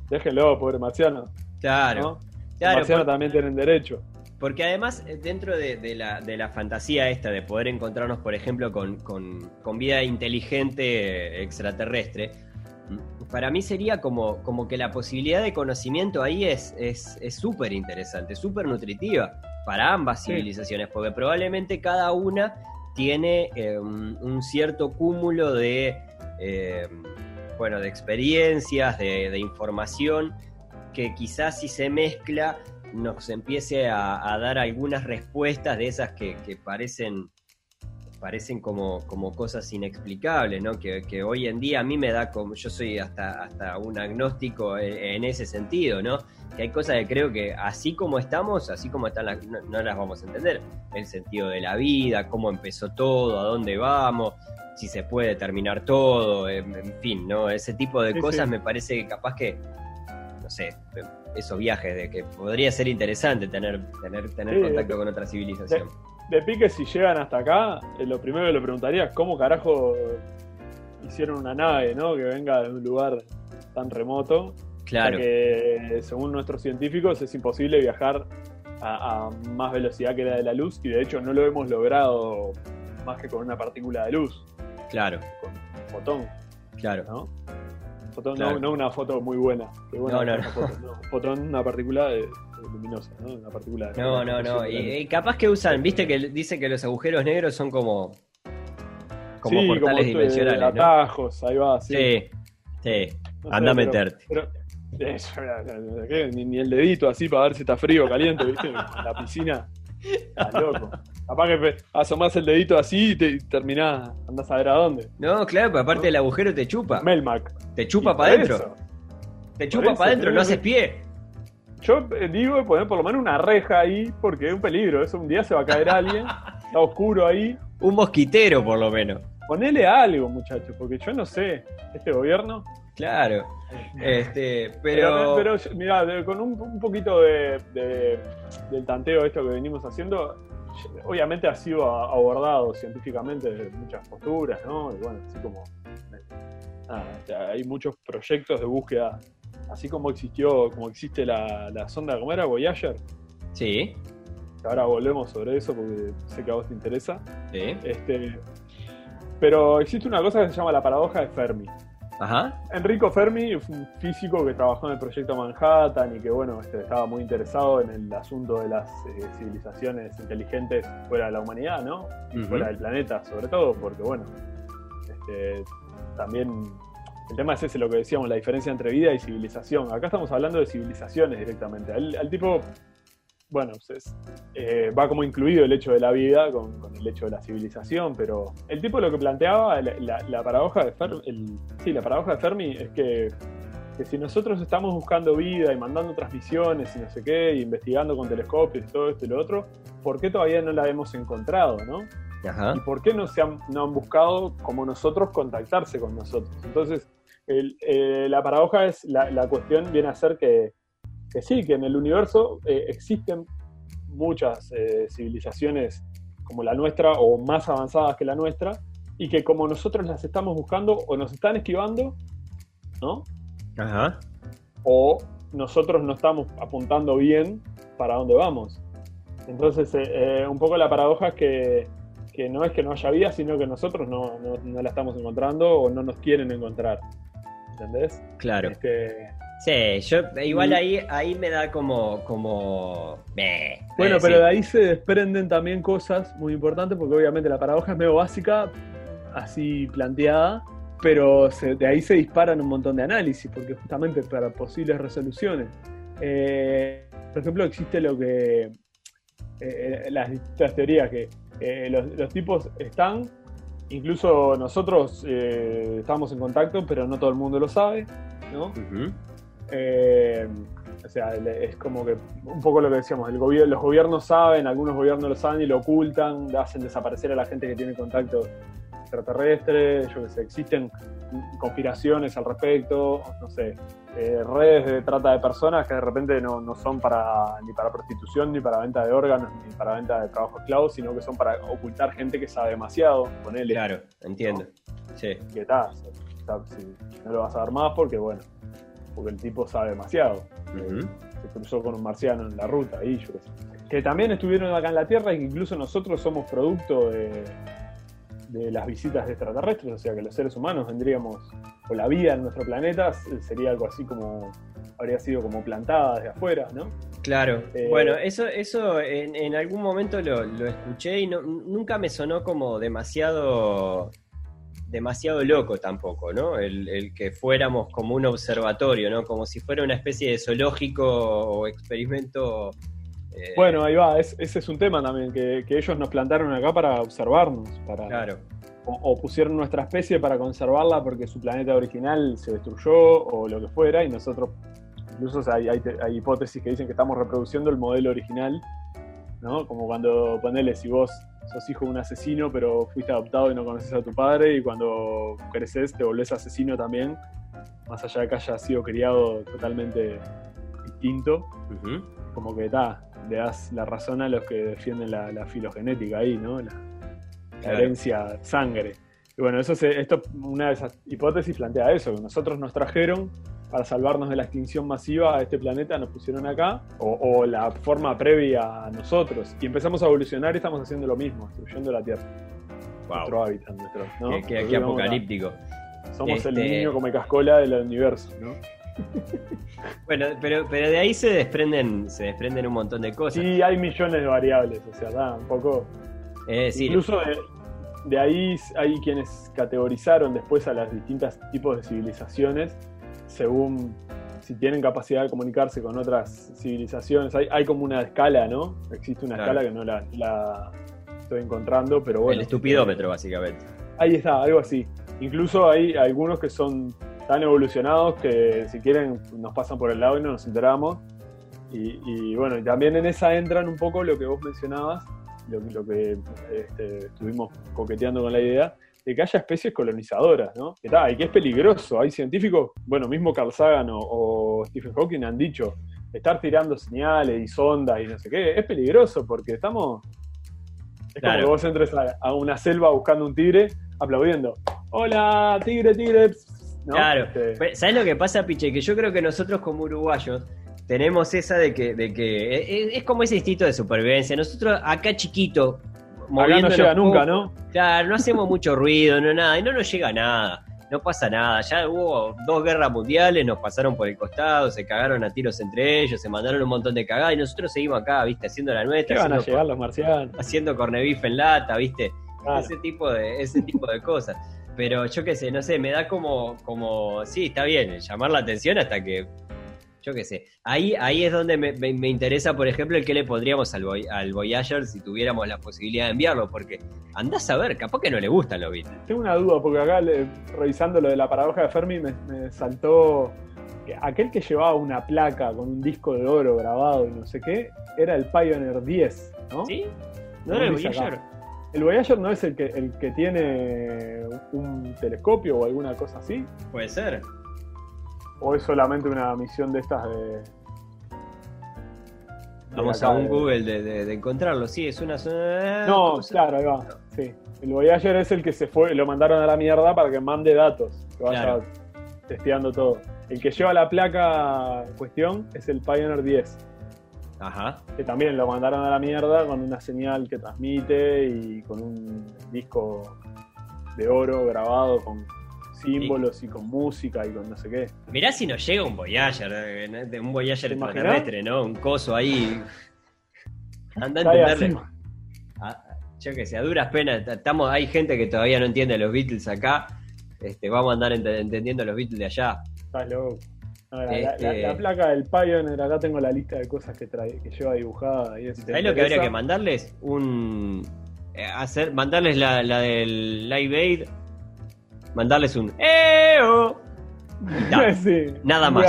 déjenlo, pobre marciano. Claro. Claro marciano también tienen derecho. Porque además, eh, dentro de, la, fantasía esta de poder encontrarnos, por ejemplo, con, vida inteligente extraterrestre, mm, para mí sería como, como que la posibilidad de conocimiento ahí es súper es, interesante, súper nutritiva para ambas civilizaciones, porque probablemente cada una tiene eh, un, cierto cúmulo de eh, bueno, de experiencias, de, información, que quizás si se mezcla nos empiece a, dar algunas respuestas de esas que, parecen parecen como, como cosas inexplicables, ¿no? Que, hoy en día a mí me da como, yo soy hasta, hasta un agnóstico en, ese sentido, ¿no? Que hay cosas que creo que así como estamos, así como están, las, no, las vamos a entender. El sentido de la vida, cómo empezó todo, a dónde vamos, si se puede terminar todo, en, fin, ¿no? Ese tipo de cosas me parece que capaz que, no sé, esos viajes de que podría ser interesante tener, tener, tener contacto con otra civilización. De, pique, si llegan hasta acá, eh, lo primero que le preguntaría es cómo carajo hicieron una nave, ¿no? Que venga de un lugar tan remoto. Claro. que según nuestros científicos es imposible viajar a, a, más velocidad que la de la luz y de hecho no lo hemos logrado más que con una partícula de luz. Claro. Con fotón. Claro. ¿no? Fotón, No, una foto muy buena. no, no, no. Fotón, una partícula luminosa, ¿no? Una partícula. No, no, no. Y, capaz que usan, viste que dice que los agujeros negros son como. Como portales dimensionales. Atajos, ahí va, sí. Sí, sí. Anda a meterte. ni, el dedito así para ver si está frío o caliente, ¿viste? En la piscina. Está loco. Capaz que asomás el dedito así y, te, terminás, andás a ver a dónde. No, claro, pero aparte del agujero te chupa. Melmac. Te chupa para adentro. Te chupa para adentro, no haces pie. Yo eh, digo poner por lo menos una reja ahí porque es un peligro. Eso un día se va a caer alguien, está oscuro ahí. Un mosquitero, por lo menos. Ponele algo, muchachos, porque yo no sé. Este gobierno. Claro. Este, pero... pero, mira, con un, poquito de, del tanteo esto que venimos haciendo, obviamente ha sido abordado científicamente desde muchas posturas, ¿no? Y bueno, así como hay muchos proyectos de búsqueda, así como existió, como existe la, sonda, ¿cómo era? Voyager. Sí. Ahora volvemos sobre eso porque sé que a vos te interesa. Sí. Este, pero existe una cosa que se llama la paradoja de Fermi. Enrico Fermi un físico que trabajó en el proyecto Manhattan y que bueno, este, estaba muy interesado en el asunto de las eh, civilizaciones inteligentes fuera de la humanidad, ¿no? Y fuera del planeta, sobre todo, porque bueno, este, también el tema es ese, lo que decíamos, la diferencia entre vida y civilización. Acá estamos hablando de civilizaciones directamente. Al, tipo, bueno, pues eh, va como incluido el hecho de la vida con, el hecho de la civilización, pero el tipo lo que planteaba, la, paradoja de Fermi, sí, la paradoja de Fermi es que, si nosotros estamos buscando vida y mandando transmisiones y no sé qué, y investigando con telescopios y todo esto y lo otro, ¿por qué todavía no la hemos encontrado, no? ¿Y por qué no, se han, no han buscado como nosotros contactarse con nosotros? Entonces, eh, la paradoja es, la, cuestión viene a ser que, sí, que en el universo eh, existen muchas eh, civilizaciones como la nuestra o más avanzadas que la nuestra, y que como nosotros las estamos buscando o nos están esquivando, ¿no? Ajá. O nosotros no estamos apuntando bien para dónde vamos. Entonces, un poco la paradoja es que, no es que no haya vida, sino que nosotros no, no la estamos encontrando o no nos quieren encontrar. ¿entendés? Claro. Este, sí, yo igual ahí, ahí me da como... como bueno, pero de ahí se desprenden también cosas muy importantes, porque obviamente la paradoja es medio básica, así planteada, pero de ahí se disparan un montón de análisis, porque justamente para posibles resoluciones. Eh, por ejemplo, existe lo que... Eh, eh, las distintas teorías que los, los tipos están incluso nosotros eh, estamos en contacto, pero no todo el mundo lo sabe, ¿no? Eh, o sea, es como que un poco lo que decíamos, el los gobiernos saben, algunos gobiernos lo saben y lo ocultan, hacen desaparecer a la gente que tiene contacto extraterrestre, yo que sé, existen conspiraciones al respecto, no sé, eh, redes de trata de personas que de repente no, no, son para ni para prostitución, ni para venta de órganos, ni para venta de trabajo esclavo, sino que son para ocultar gente que sabe demasiado, él. Claro, entiendo. Sí. Que tal, no lo vas a ver más porque, bueno, porque el tipo sabe demasiado. Se cruzó con un marciano en la ruta, y yo que también estuvieron acá en la Tierra y que incluso nosotros somos producto de de las visitas de extraterrestres, o sea que los seres humanos vendríamos, o la vida en nuestro planeta sería algo así como, habría sido como plantada desde afuera, ¿no? Claro, eh, bueno, eso, eso en, algún momento lo, escuché y nunca me sonó como demasiado demasiado loco tampoco, ¿no? El, que fuéramos como un observatorio, ¿no? Como si fuera una especie de zoológico o experimento eh, bueno, ahí va, ese es un tema también, que, ellos nos plantaron acá para observarnos, para, claro. o, pusieron nuestra especie para conservarla porque su planeta original se destruyó o lo que fuera, y nosotros, incluso hay, hay, hipótesis que dicen que estamos reproduciendo el modelo original, ¿no? Como cuando ponele, si vos sos hijo de un asesino, pero fuiste adoptado y no conoces a tu padre, y cuando creces te volvés asesino también, más allá de que haya sido criado totalmente distinto. Como que está, le das la razón a los que defienden la, filogenética ahí, ¿no? La, herencia sangre. Y bueno, eso esto, una de esas hipótesis plantea eso, que nosotros nos trajeron para salvarnos de la extinción masiva a este planeta, nos pusieron acá, o, la forma previa a nosotros, y empezamos a evolucionar y estamos haciendo lo mismo, destruyendo la Tierra. Nuestro hábitat, nuestro, ¿no? Qué, apocalíptico. Somos el este niño come cascola del universo, ¿no? Bueno, pero, pero de ahí se desprenden, se desprenden un montón de cosas. Sí, hay millones de variables, o sea, da un poco. Incluso de, ahí hay quienes categorizaron después a las distintas tipos de civilizaciones según si tienen capacidad de comunicarse con otras civilizaciones. Hay, hay como una escala, ¿no? Existe una escala que no la, la, estoy encontrando, pero bueno. El estupidómetro, básicamente. Ahí está, algo así. Incluso hay algunos que son tan evolucionados que si quieren nos pasan por el lado y no nos enteramos. Y, bueno, y también en esa entran un poco lo que vos mencionabas, lo, que este, estuvimos coqueteando con la idea, de que haya especies colonizadoras, ¿no? Que y que es peligroso. Hay científicos, bueno, mismo Carl Sagan o, Stephen Hawking han dicho, estar tirando señales y sondas y no sé qué, es peligroso porque estamos... Es como que vos entres a, a, una selva buscando un tigre, aplaudiendo. Hola, tigre, tigre, Claro. Este, ¿Sabes lo que pasa, Piche? Que yo creo que nosotros como uruguayos tenemos esa de que, de que e, e, es, como ese instinto de supervivencia. Nosotros acá chiquito, acá no llega nunca, ¿no? Claro, no hacemos mucho ruido, no nada, y no nos llega nada. no pasa nada. Ya hubo dos guerras mundiales, nos pasaron por el costado, se cagaron a tiros entre ellos, se mandaron un montón de cagadas y nosotros seguimos acá, ¿viste? Haciendo la nuestra. ¿Qué van a llegar los marcianos? Haciendo cornebife en lata, ¿viste? Ese tipo de, ese tipo de cosas. Pero yo qué sé, no sé, me da como, como, sí, está bien, llamar la atención hasta que yo qué sé. Ahí, ahí es donde me, interesa, por ejemplo, el que le pondríamos al, al Voyager si tuviéramos la posibilidad de enviarlo, porque andás a ver, capaz que no le gustan los Beatles. Tengo una duda, porque acá revisando lo de la paradoja de Fermi me, saltó que aquel que llevaba una placa con un disco de oro grabado y no sé qué, era el Pioneer 10, ¿no? ¿Sí? ¿No era el Voyager? ¿El Voyager no es el que, el que tiene un telescopio o alguna cosa así? Puede ser. ¿O es solamente una misión de estas de.? Vamos a un Google de, encontrarlo, sí, es una. No, claro, ahí va. Sí. El Voyager es el que se fue, lo mandaron a la mierda para que mande datos, que vaya testeando todo. El que lleva la placa en cuestión es el Pioneer 10. Ajá. Que también lo mandaron a la mierda con una señal que transmite y con un disco de oro grabado con símbolos y con música y con no sé qué. Mirá si nos llega un Voyager, eh, un Voyager extraterrestre, ¿no? Un coso ahí. Anda a entenderle. Ah, yo qué sé, a duras penas, estamos, hay gente que todavía no entiende los Beatles acá. Este, vamos a andar entendiendo los Beatles de allá. Estás loco. Este la, placa del Pioneer, acá tengo la lista de cosas que trae, que lleva dibujada. Y ¿Sabes lo que habría que mandarles? Un. Eh, hacer, mandarles la, la del Live Aid mandarles un ¡Eo! nada más.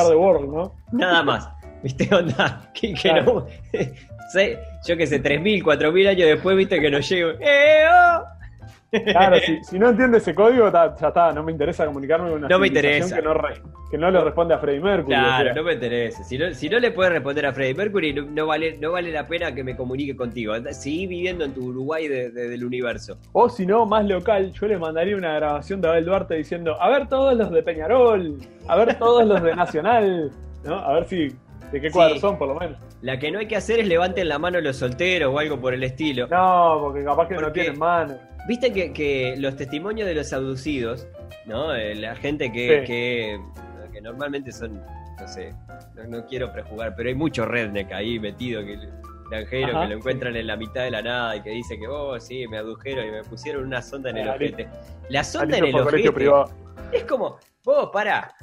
Nada más. ¿Viste? Onda, que, no. yo que sé, 3.000, 4.000 años después, viste que nos llega. ¡Eo! Claro, si, no entiende ese código, ya está, no me interesa comunicarme con una no me interesa. Que, no que no le responde a Freddie Mercury. Claro, no me interesa. Si no, si no le puedes responder a Freddie Mercury, no, vale, no vale la pena que me comunique contigo. Seguí viviendo en tu Uruguay del universo. O si no, más local, yo le mandaría una grabación de Abel Duarte diciendo, a ver todos los de Peñarol, a ver todos los de Nacional, ¿no? A ver si ¿De qué cuadro son, por lo menos? La que no hay que hacer es levanten la mano los solteros o algo por el estilo. No, porque capaz que no tienen mano. Viste que, los testimonios de los abducidos, ¿no? Eh, la gente que, que, normalmente son, no sé, no, quiero prejugar, pero hay mucho redneck ahí metido, que granjero que lo encuentran en la mitad de la nada y que dice que, oh, sí, me adujeron y me pusieron una sonda en el ojete. La sonda en el ojete es como, vos, para,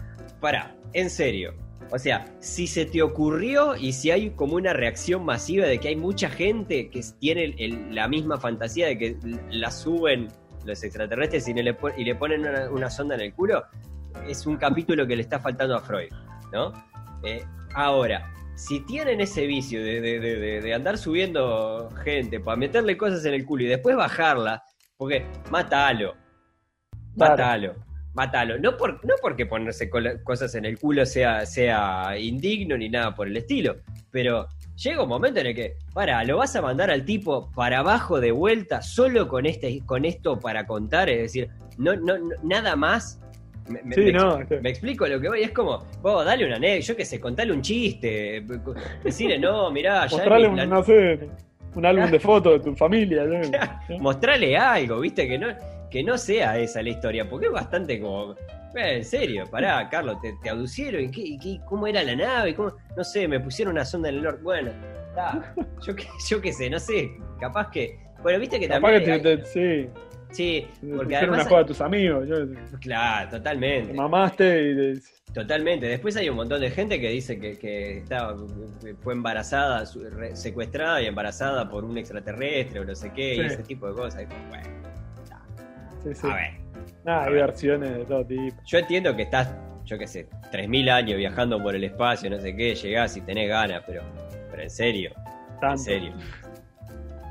para, en serio o sea, si se te ocurrió y si hay como una reacción masiva de que hay mucha gente que tiene la misma fantasía de que la suben los extraterrestres y, le, y le ponen una, sonda en el culo, es un capítulo que le está faltando a Freud, ¿no? Eh, ahora, si tienen ese vicio de, andar subiendo gente para meterle cosas en el culo y después bajarla, porque mátalo, mátalo mátalo. No, por, no porque ponerse cosas en el culo sea, sea indigno ni nada por el estilo, pero llega un momento en el que, para, lo vas a mandar al tipo para abajo de vuelta solo con, este, con esto para contar, es decir, no, no, nada más. Me, me, explico lo que voy, es como, vos dale una anécdota, yo qué sé, contale un chiste, decirle, no, mirá, ya... Mostrale un, no sé, un álbum de fotos de tu familia. Mostrale algo, viste, que no que no sea esa la historia, porque es bastante como. Eh, en serio, pará, Carlos, te, te aducieron, ¿y qué, cómo era la nave? ¿Cómo? No sé, me pusieron una sonda en el norte. Bueno, está, yo, yo qué sé, no sé, capaz que. Bueno, viste que también. Que sí. Sí, porque además. una joda a tus amigos. Claro, totalmente. mamaste y. Totalmente. Después hay un montón de gente que dice que, que estaba, fue embarazada, secuestrada y embarazada por un extraterrestre o no sé qué, y ese tipo de cosas. bueno, a ver. Ah, hay versiones de todo tipo. Yo entiendo que estás, yo qué sé, 3.000 años viajando por el espacio, no sé qué, llegás y tenés ganas, pero, pero en serio. En serio.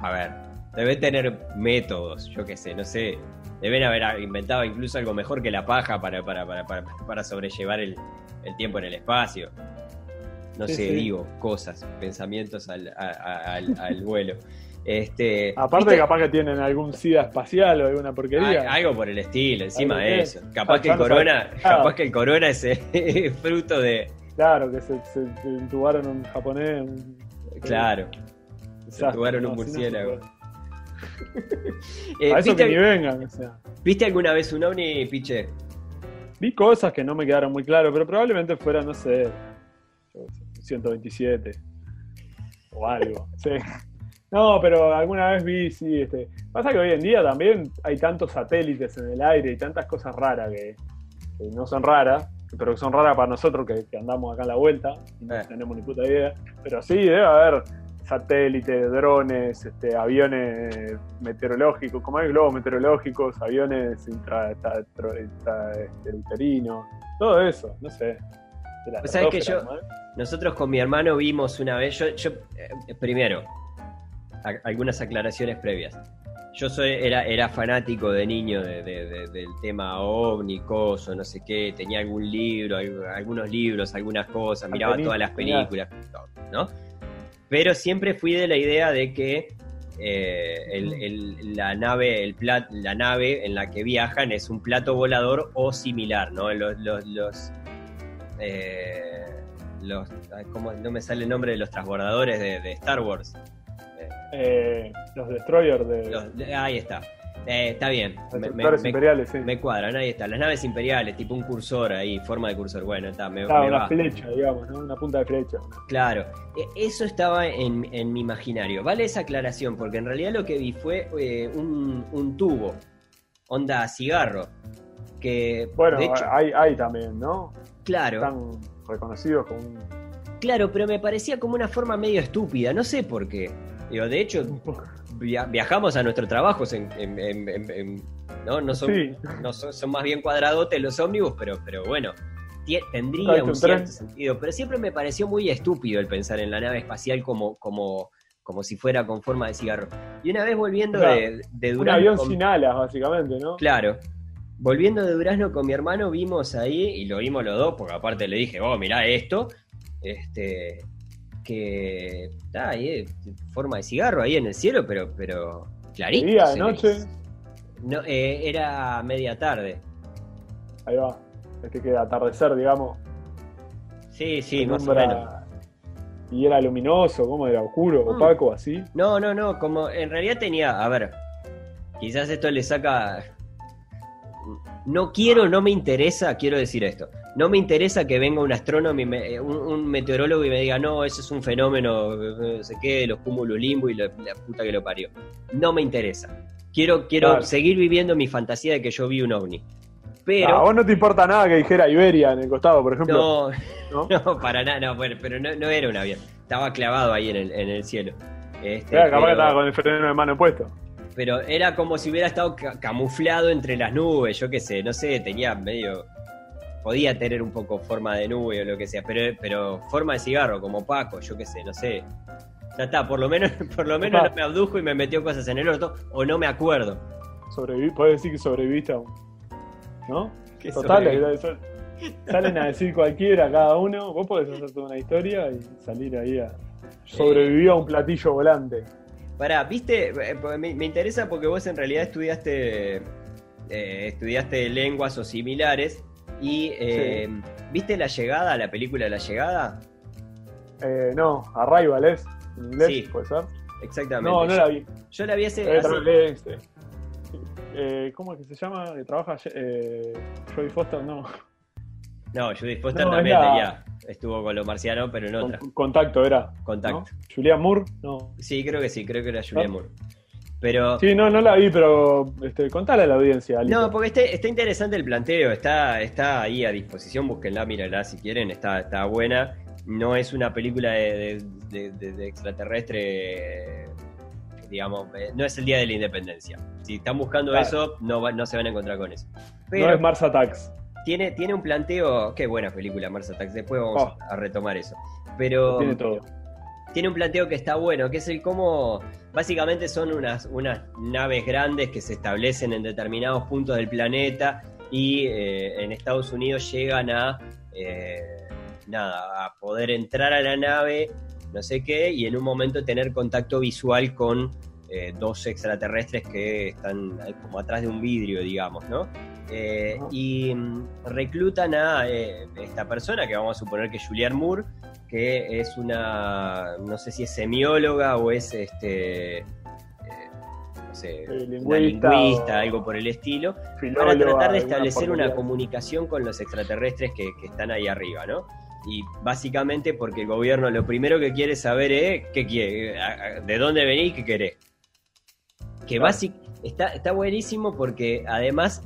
A ver, deben tener métodos, yo qué sé, no sé. Deben haber inventado incluso algo mejor que la paja para, para, para, para, sobrellevar el, tiempo en el espacio. No sé, digo, cosas, pensamientos al, al vuelo. Este, Aparte, capaz que tienen algún SIDA espacial o alguna porquería. algo por el estilo, encima de eso. Capaz que, el corona, capaz que el corona es fruto de. Claro, que se, se, entubaron un japonés. claro. Se entubaron un murciélago. eh, A eso que ni vengan, ¿Viste alguna vez un ovni, Piche? Vi cosas que no me quedaron muy claras, pero probablemente fuera, no sé, 127 o algo. sí. No, pero alguna vez vi, sí. Este. Pasa que hoy en día también hay tantos satélites en el aire y tantas cosas raras que, no son raras, pero que son raras para nosotros que, andamos acá en la vuelta y no eh. tenemos ni puta idea. Pero sí, debe haber satélites, drones, este, aviones meteorológicos, como hay globos meteorológicos, aviones intrauterinos, todo eso, no sé. Sabes que yo, nosotros con mi hermano vimos una vez, yo, yo eh, primero, algunas aclaraciones previas. Yo soy, era, era fanático de niño del tema ovni, coso, no sé qué, tenía algún libro, algunos libros, algunas cosas, miraba todas las películas, ¿no? Pero siempre fui de la idea de que eh, la nave, el plat, la nave en la que viajan es un plato volador o similar, ¿no? Los, los, los, eh, no me sale el nombre de los transbordadores de Star Wars. Eh, los destroyers de... Ahí está. Eh, está bien. Los me, imperiales, sí. Me cuadran, ahí está. Las naves imperiales, tipo un cursor ahí, forma de cursor. Bueno, está, me, una flecha, digamos, ¿no? Una punta de flecha. Claro. E, eso estaba en, mi imaginario. Vale esa aclaración, porque en realidad lo que vi fue eh, un, tubo, onda cigarro. Que, bueno, hay, hay también, ¿no? Claro. Están reconocidos como un... Claro, pero me parecía como una forma medio estúpida, no sé por qué. Digo, de hecho, viajamos a nuestros trabajos en, ¿no? No son, no son, más bien cuadradotes los ómnibus, pero, pero bueno, tendría un cierto sentido. Pero siempre me pareció muy estúpido el pensar en la nave espacial como, como, como si fuera con forma de cigarro. Y una vez volviendo de, de, Durazno. Un avión sin alas, básicamente, ¿no? Claro. Volviendo de Durazno con mi hermano, vimos ahí, y lo vimos los dos, porque aparte le dije, oh, mirá esto. Este, que está ahí, eh, forma de cigarro ahí en el cielo, pero, pero clarito. ¿Día, de noche? No, eh, era media tarde. Ahí va. Es que queda atardecer, digamos. Sí, sí, más o menos. ¿Y era luminoso? ¿Cómo era? ¿Oscuro? Mm. ¿Opaco? ¿Así? No, no, no. Como en realidad tenía. A ver. Quizás esto le saca. No quiero, no me interesa, quiero decir esto. No me interesa que venga un astrónomo, eh, un, meteorólogo y me diga, no, ese es un fenómeno, no sé qué, los cúmulos limbo y la, puta que lo parió. No me interesa. Quiero, quiero seguir viviendo mi fantasía de que yo vi un ovni. Pero... a vos no te importa nada que dijera Iberia en el costado, por ejemplo. No, no, para nada, no, bueno, pero no, era un avión. Estaba clavado ahí en el, en el cielo. Este, capaz que estaba con el freno de mano puesto. Pero era como si hubiera estado camuflado entre las nubes, yo qué sé, no sé, tenía medio podía tener un poco forma de nube o lo que sea, pero, pero forma de cigarro, como Paco, yo qué sé, no sé. Ya está, por lo menos, por lo menos no me abdujo y me metió cosas en el orto, o no me acuerdo. Sobreviví, puedes decir que sobreviviste aún. ¿No? Total, salen a decir cualquiera, cada uno. Vos podés hacer toda una historia y salir ahí a. Sobrevivió a un platillo volante. Pará, viste, eh, me, me interesa porque vos en realidad estudiaste. Eh, estudiaste lenguas o similares y eh, ¿viste La Llegada, la película La Llegada? Eh, no, Arrival es, en inglés, puede ser. Exactamente. No, no la vi. Yo la vi hace. Eh, eh, ¿Cómo es que se llama? ¿Trabaja eh, Jodie Foster? No. No, Jodie Foster también tenía, estuvo con los marcianos, pero en otra. Contacto era. Contacto. Julian Moore? No. Sí, creo que sí, creo que era Julian Moore. Pero... Sí, no, no la vi, pero este, contale a la audiencia. No, porque está, está, interesante el planteo, está, está ahí a disposición, búsquenla, mírenla si quieren, está, está buena. No es una película de, extraterrestre, digamos, eh, no es el Día de la Independencia. Si están buscando eso, no, no se van a encontrar con eso. Pero no es Mars Attacks. Tiene, tiene un planteo, qué buena película Mars Attacks, después vamos oh. a retomar eso. Pero... Tiene todo tiene un planteo que está bueno, que es el cómo básicamente son unas, unas naves grandes que se establecen en determinados puntos del planeta y eh, en Estados Unidos llegan a eh, nada, a poder entrar a la nave, no sé qué, y en un momento tener contacto visual con eh, dos extraterrestres que están como atrás de un vidrio, digamos, ¿no? y mm, reclutan a esta persona, que vamos a suponer que es Julianne Moore, que es una, no sé si es semióloga o es este, eh, no sé, lingüista, algo por el estilo, para tratar de establecer una comunicación con los extraterrestres que, están ahí arriba, ¿no? Y básicamente porque el gobierno lo primero que quiere saber es qué quiere, de dónde venís y qué querés. Que básicamente está, está buenísimo porque además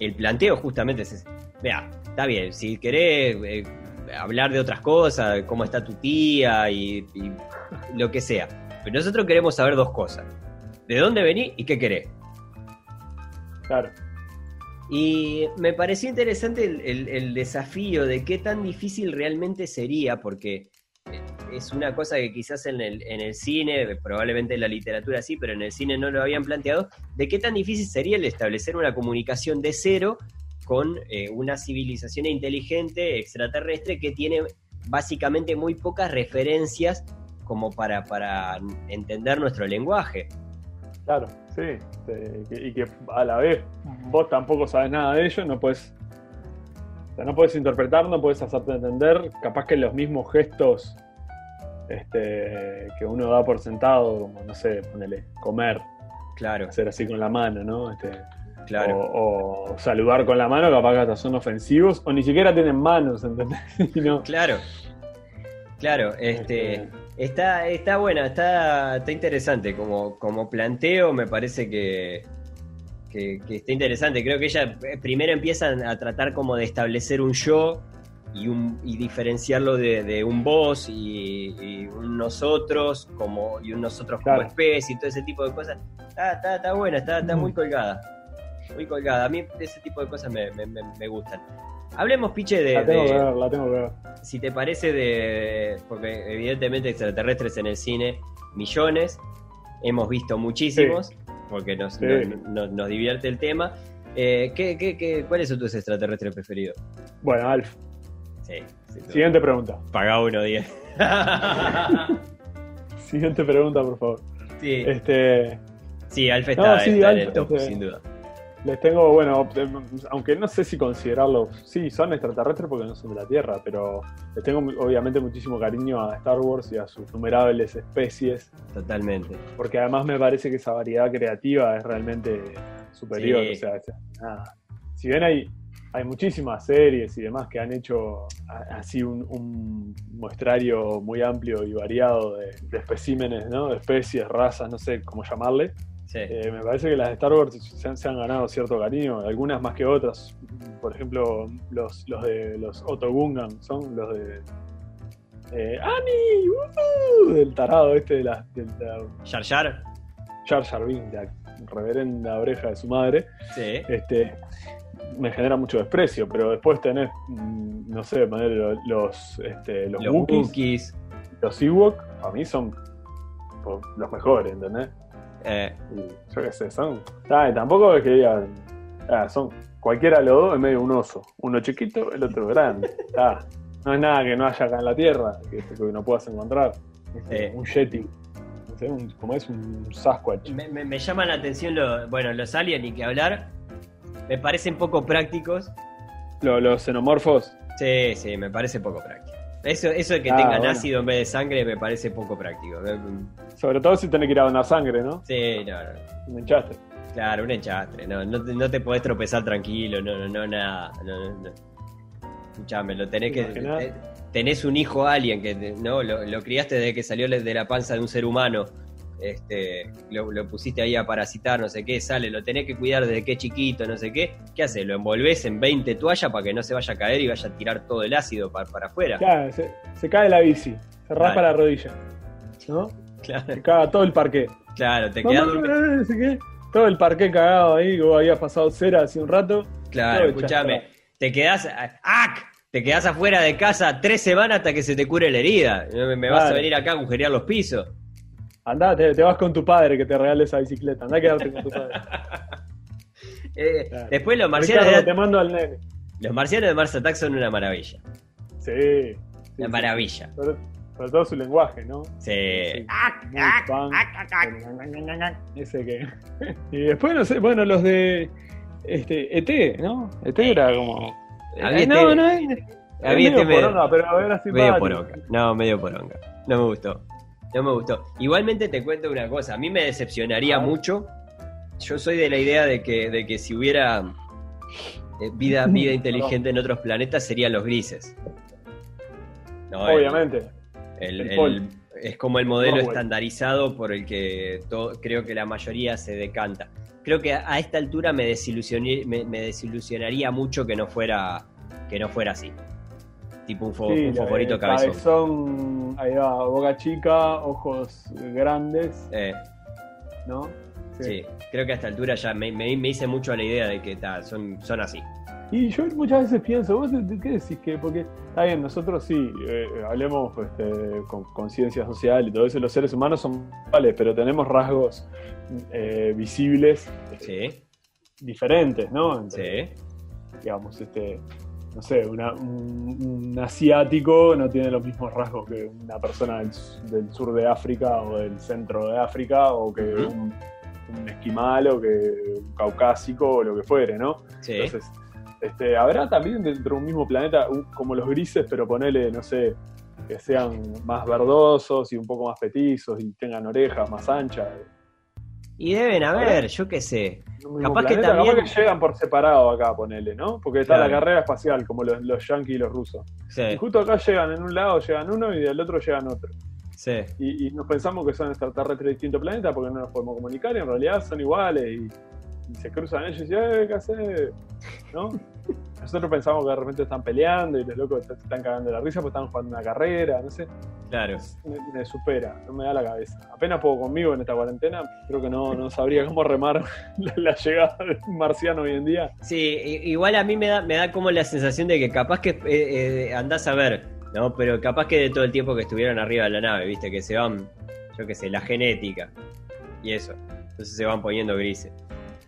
el planteo justamente es. Vea, está bien, si querés eh, hablar de otras cosas, cómo está tu tía y, lo que sea. Pero nosotros queremos saber dos cosas. ¿De dónde venís y qué querés? Claro. Y me pareció interesante el, desafío de qué tan difícil realmente sería, porque es una cosa que quizás en el, en el cine, probablemente en la literatura sí, pero en el cine no lo habían planteado, de qué tan difícil sería el establecer una comunicación de cero con eh, una civilización inteligente extraterrestre que tiene básicamente muy pocas referencias como para, para entender nuestro lenguaje. Claro, sí, y que a la vez vos tampoco sabes nada de ello, no puedes, no puedes interpretar, no puedes hacerte entender, capaz que los mismos gestos este, que uno da por sentado, como no sé, ponele, comer, claro. hacer así con la mano, ¿no? Este, Claro. O, saludar con la mano, capaz que hasta son ofensivos, o ni siquiera tienen manos, ¿entendés? Claro. Claro, este, este, está, está buena, está, está interesante. Como, como planteo, me parece que, que, está interesante. Creo que ella eh, primero empieza a tratar como de establecer un yo y, un, y diferenciarlo de, un vos y, un nosotros como, y un nosotros como especie y todo ese tipo de cosas. Está, está, está buena, está, está muy colgada muy colgada. A mí ese tipo de cosas me, gustan. Hablemos, Piche, de. La tengo que ver, la tengo que ver. Si te parece de. Porque evidentemente extraterrestres en el cine, millones. Hemos visto muchísimos, porque nos, nos, divierte el tema. Eh, ¿qué, qué, qué, ¿Cuáles son tus extraterrestres preferidos? Bueno, Alf. Sí. Siguiente pregunta. Paga uno, 10. Siguiente pregunta, por favor. Sí. Este. Sí, Alf está, en el top, este, sin duda. Les tengo, bueno, aunque no sé si considerarlos, sí, son extraterrestres porque no son de la Tierra, pero les tengo obviamente muchísimo cariño a Star Wars y a sus innumerables especies. Totalmente. Porque además me parece que esa variedad creativa es realmente superior. O sea, si bien hay, hay muchísimas series y demás que han hecho así un, muestrario muy amplio y variado de, de especímenes, ¿no? De especies, razas, no sé cómo llamarle eh, me parece que las de Star Wars se han, ganado cierto cariño, algunas más que otras. Por ejemplo, los, los de los Otto Gungan son los de. Eh, ¡Ani! del tarado este de la. De la Jar Jar. Jar Jar la reverenda oreja de su madre. Sí. Este, me genera mucho desprecio, pero después tenés, mm, no sé, los, este, los, los Wookiees, los Ewok, a mí son los mejores, ¿entendés? Eh, yo qué sé, son. tampoco es que digan. Ah, son cualquiera de los dos es medio un oso. Uno chiquito, el otro grande. Ah, no es nada que no haya acá en la tierra, que, no puedas encontrar. Un Yeti. No sé, un, como es un Sasquatch. Me, me, llaman la atención los, bueno, los aliens, ni que hablar. Me parecen poco prácticos. ¿Los xenomorfos? Sí, sí, me parece poco práctico. Eso, eso de que ah, tengan ácido en vez de sangre me parece poco práctico. Sobre todo si tenés que ir a donar sangre, ¿no? Sí, no, Un enchastre. Claro, un enchastre. No, no, te, no te podés tropezar tranquilo, no, no, no nada. No, no. Escuchame, lo tenés que. Tenés un hijo alien que no lo, lo criaste desde que salió de la panza de un ser humano este, lo, pusiste ahí a parasitar, no sé qué, sale, lo tenés que cuidar desde qué chiquito, no sé qué, ¿qué haces? Lo envolves en 20 toallas para que no se vaya a caer y vaya a tirar todo el ácido para, para afuera. Claro, se, cae la bici, se raspa la rodilla, ¿no? Claro. Se caga todo el parque. Claro, te quedas. todo el parque cagado ahí, vos habías pasado cera hace un rato. Claro, escúchame, te quedás. ¡Ac! Te quedás afuera de casa tres semanas hasta que se te cure la herida. Me, vas a venir acá a agujerear los pisos. Andá, te, vas con tu padre que te regale esa bicicleta. Andá a quedarte con tu padre. Eh, después los marcianos. te mando al nene. Los marcianos de Mars Attack son una maravilla. Sí. Una maravilla. Sobre, todo su lenguaje, ¿no? Sí. Ese que. y después, no sé, bueno, los de. Este, ET, ¿no? ET era como. Había eh, no, no, había medio poronga, pero era Medio poronga. No, medio poronga. No me gustó. No me gustó. Igualmente te cuento una cosa, a mí me decepcionaría mucho yo soy de la idea de que, de que si hubiera eh, vida, vida inteligente en otros planetas serían los grises. Obviamente. es como el modelo estandarizado por el que creo que la mayoría se decanta. Creo que a esta altura me, me, desilusionaría mucho que no fuera que no fuera así. Tipo un, favorito cabezón. Son, ahí va, boca chica, ojos grandes. Eh. ¿No? Sí. creo que a esta altura ya me, hice mucho a la idea de que son, son así. Y yo muchas veces pienso, ¿vos qué decís que? Porque está bien, nosotros sí, eh, hablemos este, con conciencia social y todo eso, los seres humanos son vale, pero tenemos rasgos eh, visibles diferentes, ¿no? sí. Digamos, este, no sé, un, asiático no tiene los mismos rasgos que una persona del, sur de África o del centro de África o que un un esquimal o que un caucásico o lo que fuere, ¿no? Sí. Entonces, este, habrá también dentro de un mismo planeta como los grises, pero ponele, no sé, que sean más verdosos y un poco más petizos y tengan orejas más anchas. Y deben haber, yo qué sé. Capaz que también. Capaz que llegan por separado acá, ponele, ¿no? Porque está la carrera espacial, como los, los yankees y los rusos. Sí. Y justo acá llegan en un lado, llegan uno y del otro llegan otro. Y, nos pensamos que son extraterrestres de distintos planetas porque no nos podemos comunicar y en realidad son iguales y, se cruzan ellos y dicen, eh, ¿qué hace? ¿No? Nosotros pensamos que de repente están peleando y los locos se están cagando la risa porque están jugando una carrera, no sé. Claro. Me, supera, no me da la cabeza. Apenas puedo conmigo en esta cuarentena, creo que no, no sabría cómo remar la, llegada de un marciano hoy en día. Sí, igual a mí me da, me da como la sensación de que capaz que eh, eh, andás a ver ¿no? Pero capaz que de todo el tiempo que estuvieron arriba de la nave, ¿viste? Que se van, yo qué sé, la genética y eso. Entonces se van poniendo grises.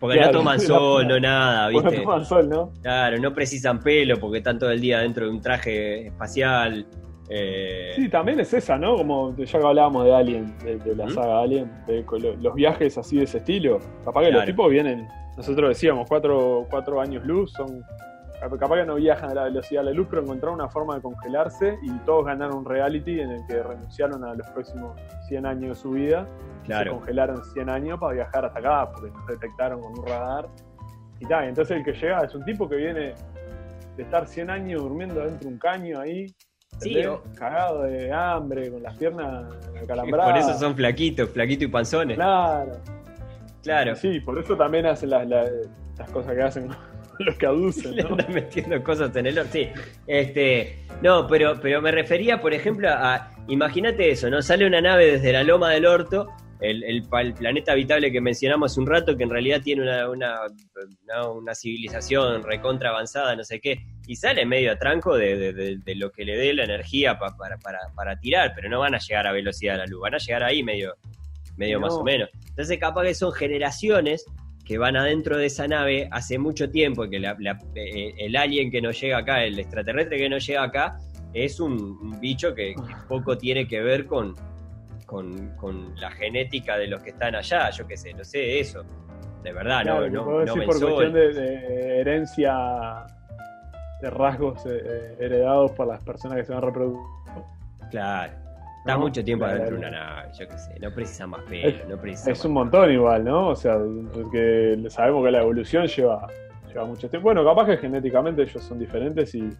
Porque no toman sol, no nada, ¿viste? No toman sol, ¿no? Claro, no precisan pelo porque están todo el día dentro de un traje espacial. Eh... Sí, también es esa, ¿no? Como ya hablábamos de Alien, de, la saga Alien, de, los viajes así de ese estilo. Capaz que los tipos vienen, nosotros decíamos, cuatro, cuatro años luz, son capaz que no viajan a la velocidad de la luz, pero encontraron una forma de congelarse y todos ganaron un reality en el que renunciaron a los próximos 100 años de su vida. Claro. Se congelaron 100 años para viajar hasta acá, porque nos detectaron con un radar. Y tal, entonces el que llega es un tipo que viene de estar 100 años durmiendo dentro de un caño ahí, cagado de hambre, con las piernas calambradas. Por eso son flaquitos, flaquitos y panzones. Claro. Claro. Sí, por eso también hacen las, las cosas que hacen los que aducen. ¿no? metiendo cosas en el horno. Sí. Este, no, pero, pero me refería, por ejemplo, a. Imagínate eso, ¿no? Sale una nave desde la loma del orto. El, el, planeta habitable que mencionamos hace un rato, que en realidad tiene una, una, civilización recontra avanzada, no sé qué, y sale medio a tranco de, lo que le dé la energía para, para, tirar, pero no van a llegar a velocidad de la luz, van a llegar ahí medio, medio más o menos. Entonces, capaz que son generaciones que van adentro de esa nave hace mucho tiempo, que eh, el alien que nos llega acá, el extraterrestre que nos llega acá, es un, bicho que, poco tiene que ver con, con, la genética de los que están allá, yo qué sé, no sé, eso. De verdad, no, no, no por cuestión de, herencia de rasgos eh, eh, heredados por las personas que se van reproduciendo. Claro. Está mucho tiempo adentro de una nave, yo qué sé, no precisa más pelo, no precisa Es un montón igual, ¿no? O sea, porque sabemos que la evolución lleva, lleva mucho tiempo. Bueno, capaz que genéticamente ellos son diferentes y,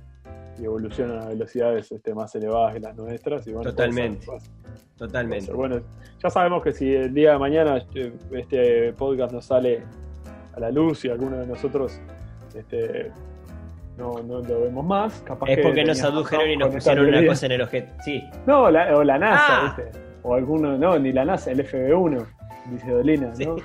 evolucionan a velocidades este, más elevadas que las nuestras. Y bueno, totalmente, totalmente. Bueno, ya sabemos que si el día de mañana eh, este podcast nos sale a la luz y alguno de nosotros este, no, no lo vemos más. Capaz es porque nos adujeron y nos pusieron una cosa en el objeto. Sí. No, o la NASA, ah. O alguno, no, ni la NASA, el FB1, dice Dolina, ¿no?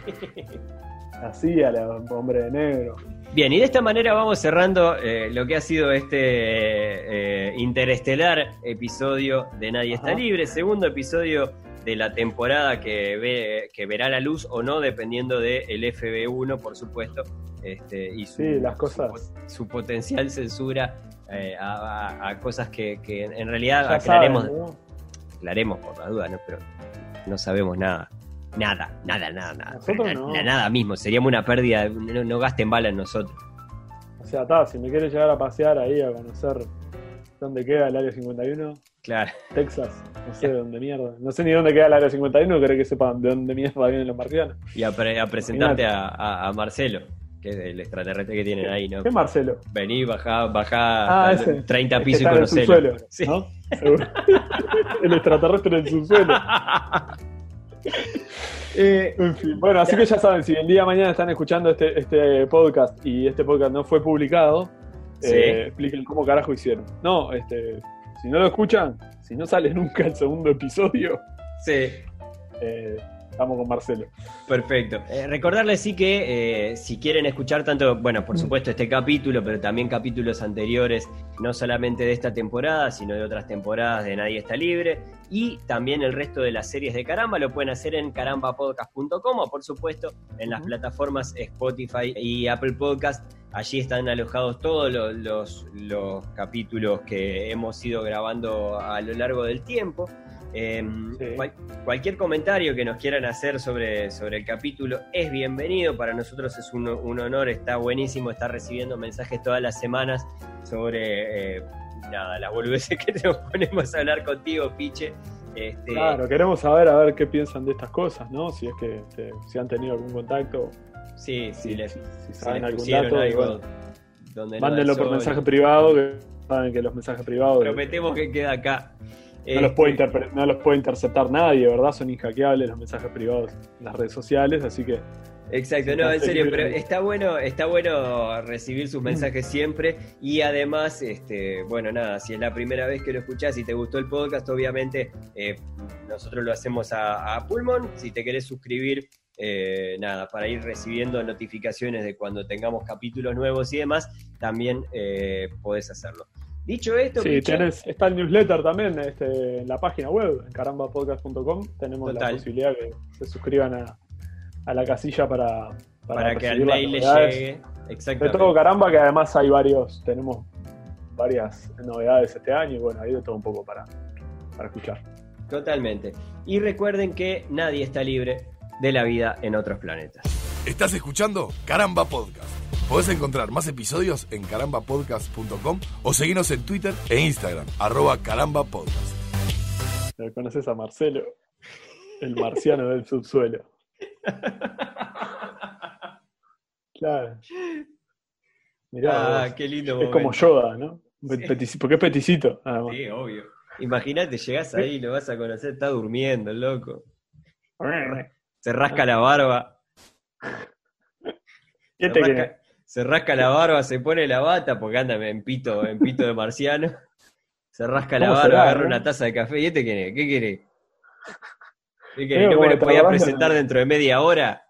Así a la hombre de negro. Bien, y de esta manera vamos cerrando eh, lo que ha sido este eh, interestelar episodio de Nadie está libre, segundo episodio de la temporada que, ve, que verá la luz o no, dependiendo del FB1, por supuesto, este, y su, las cosas. Su, potencial censura eh, a, cosas que, en realidad aclaremos, aclaremos por la duda, ¿no? pero no sabemos nada. Nada, nada, nada, nada. Nada mismo, seríamos una pérdida, no, gasten bala en nosotros. O sea, si me quieres llegar a pasear ahí a conocer dónde queda el área 51, Claro. Texas, no sé de dónde mierda. No sé ni dónde queda el área 51, creo que sepan de dónde mierda vienen los marcianos. Y a, presentarte a, Marcelo, que es el extraterrestre que tienen ahí, ¿no? ¿Qué Marcelo? Vení, bajá, bajá ah, 30 pisos y conocelo. Sí. ¿no? el extraterrestre en su suelo. Eh, en fin, bueno, así que ya saben, si el día de mañana están escuchando este, este podcast y este podcast no fue publicado, eh, expliquen cómo carajo hicieron. No, este, si no lo escuchan, si no sale nunca el segundo episodio, sí. Eh, estamos con Marcelo. Perfecto. Eh, recordarles sí que eh, si quieren escuchar tanto, bueno, por supuesto este capítulo, pero también capítulos anteriores, no solamente de esta temporada, sino de otras temporadas de Nadie está libre, y también el resto de las series de Caramba, lo pueden hacer en carambapodcast.com o por supuesto en las plataformas Spotify y Apple Podcast. Allí están alojados todos los, los capítulos que hemos ido grabando a lo largo del tiempo. Em, cualquier comentario que nos quieran hacer sobre, sobre el capítulo es bienvenido. Para nosotros es un, honor, está buenísimo estar recibiendo mensajes todas las semanas sobre eh, nada, las boludeces que nos ponemos a hablar contigo, Piche. Este, claro, queremos saber a ver qué piensan de estas cosas, ¿no? Si es que este, si han tenido algún contacto. Sí, si, les, saben algún dato, mándenlo por mensaje privado, que saben que los mensajes privados. Prometemos que queda acá. No, los puede este, no los puede interceptar nadie, ¿verdad? Son inhackeables los mensajes privados en las redes sociales, así que. Exacto, no, en serio, pero está bueno, está bueno recibir sus mensajes siempre y además, este, bueno, nada, si es la primera vez que lo escuchás y te gustó el podcast, obviamente eh, nosotros lo hacemos a, Pulmon. Si te querés suscribir, eh, nada, para ir recibiendo notificaciones de cuando tengamos capítulos nuevos y demás, también eh, podés hacerlo. Dicho esto, sí, está el newsletter también este, en la página web, en carambapodcast.com. Tenemos la posibilidad que se suscriban a, la casilla para, para, que al mail les llegue. De todo caramba, que además hay varios, tenemos varias novedades este año y bueno, hay de todo un poco para, para escuchar. Totalmente. Y recuerden que nadie está libre de la vida en otros planetas. ¿Estás escuchando? Caramba Podcast Podés encontrar más episodios en carambapodcast.com o seguirnos en Twitter e Instagram, arroba carambapodcast. ¿Conoces a Marcelo? El marciano del subsuelo. Claro. Mirá, ah, qué lindo. Es como Yoda, ¿no? Porque es peticito. sí, obvio. Imagínate, llegás ahí y lo vas a conocer, está durmiendo, loco. Se rasca la barba. ¿Qué te rasca, se rasca la barba, se pone la bata, porque anda en pito, en pito de marciano. Se rasca la barba, agarra una taza de café. ¿Y este quién es? ¿Qué quiere? ¿Qué quiere? ¿No me lo podía presentar dentro de media hora?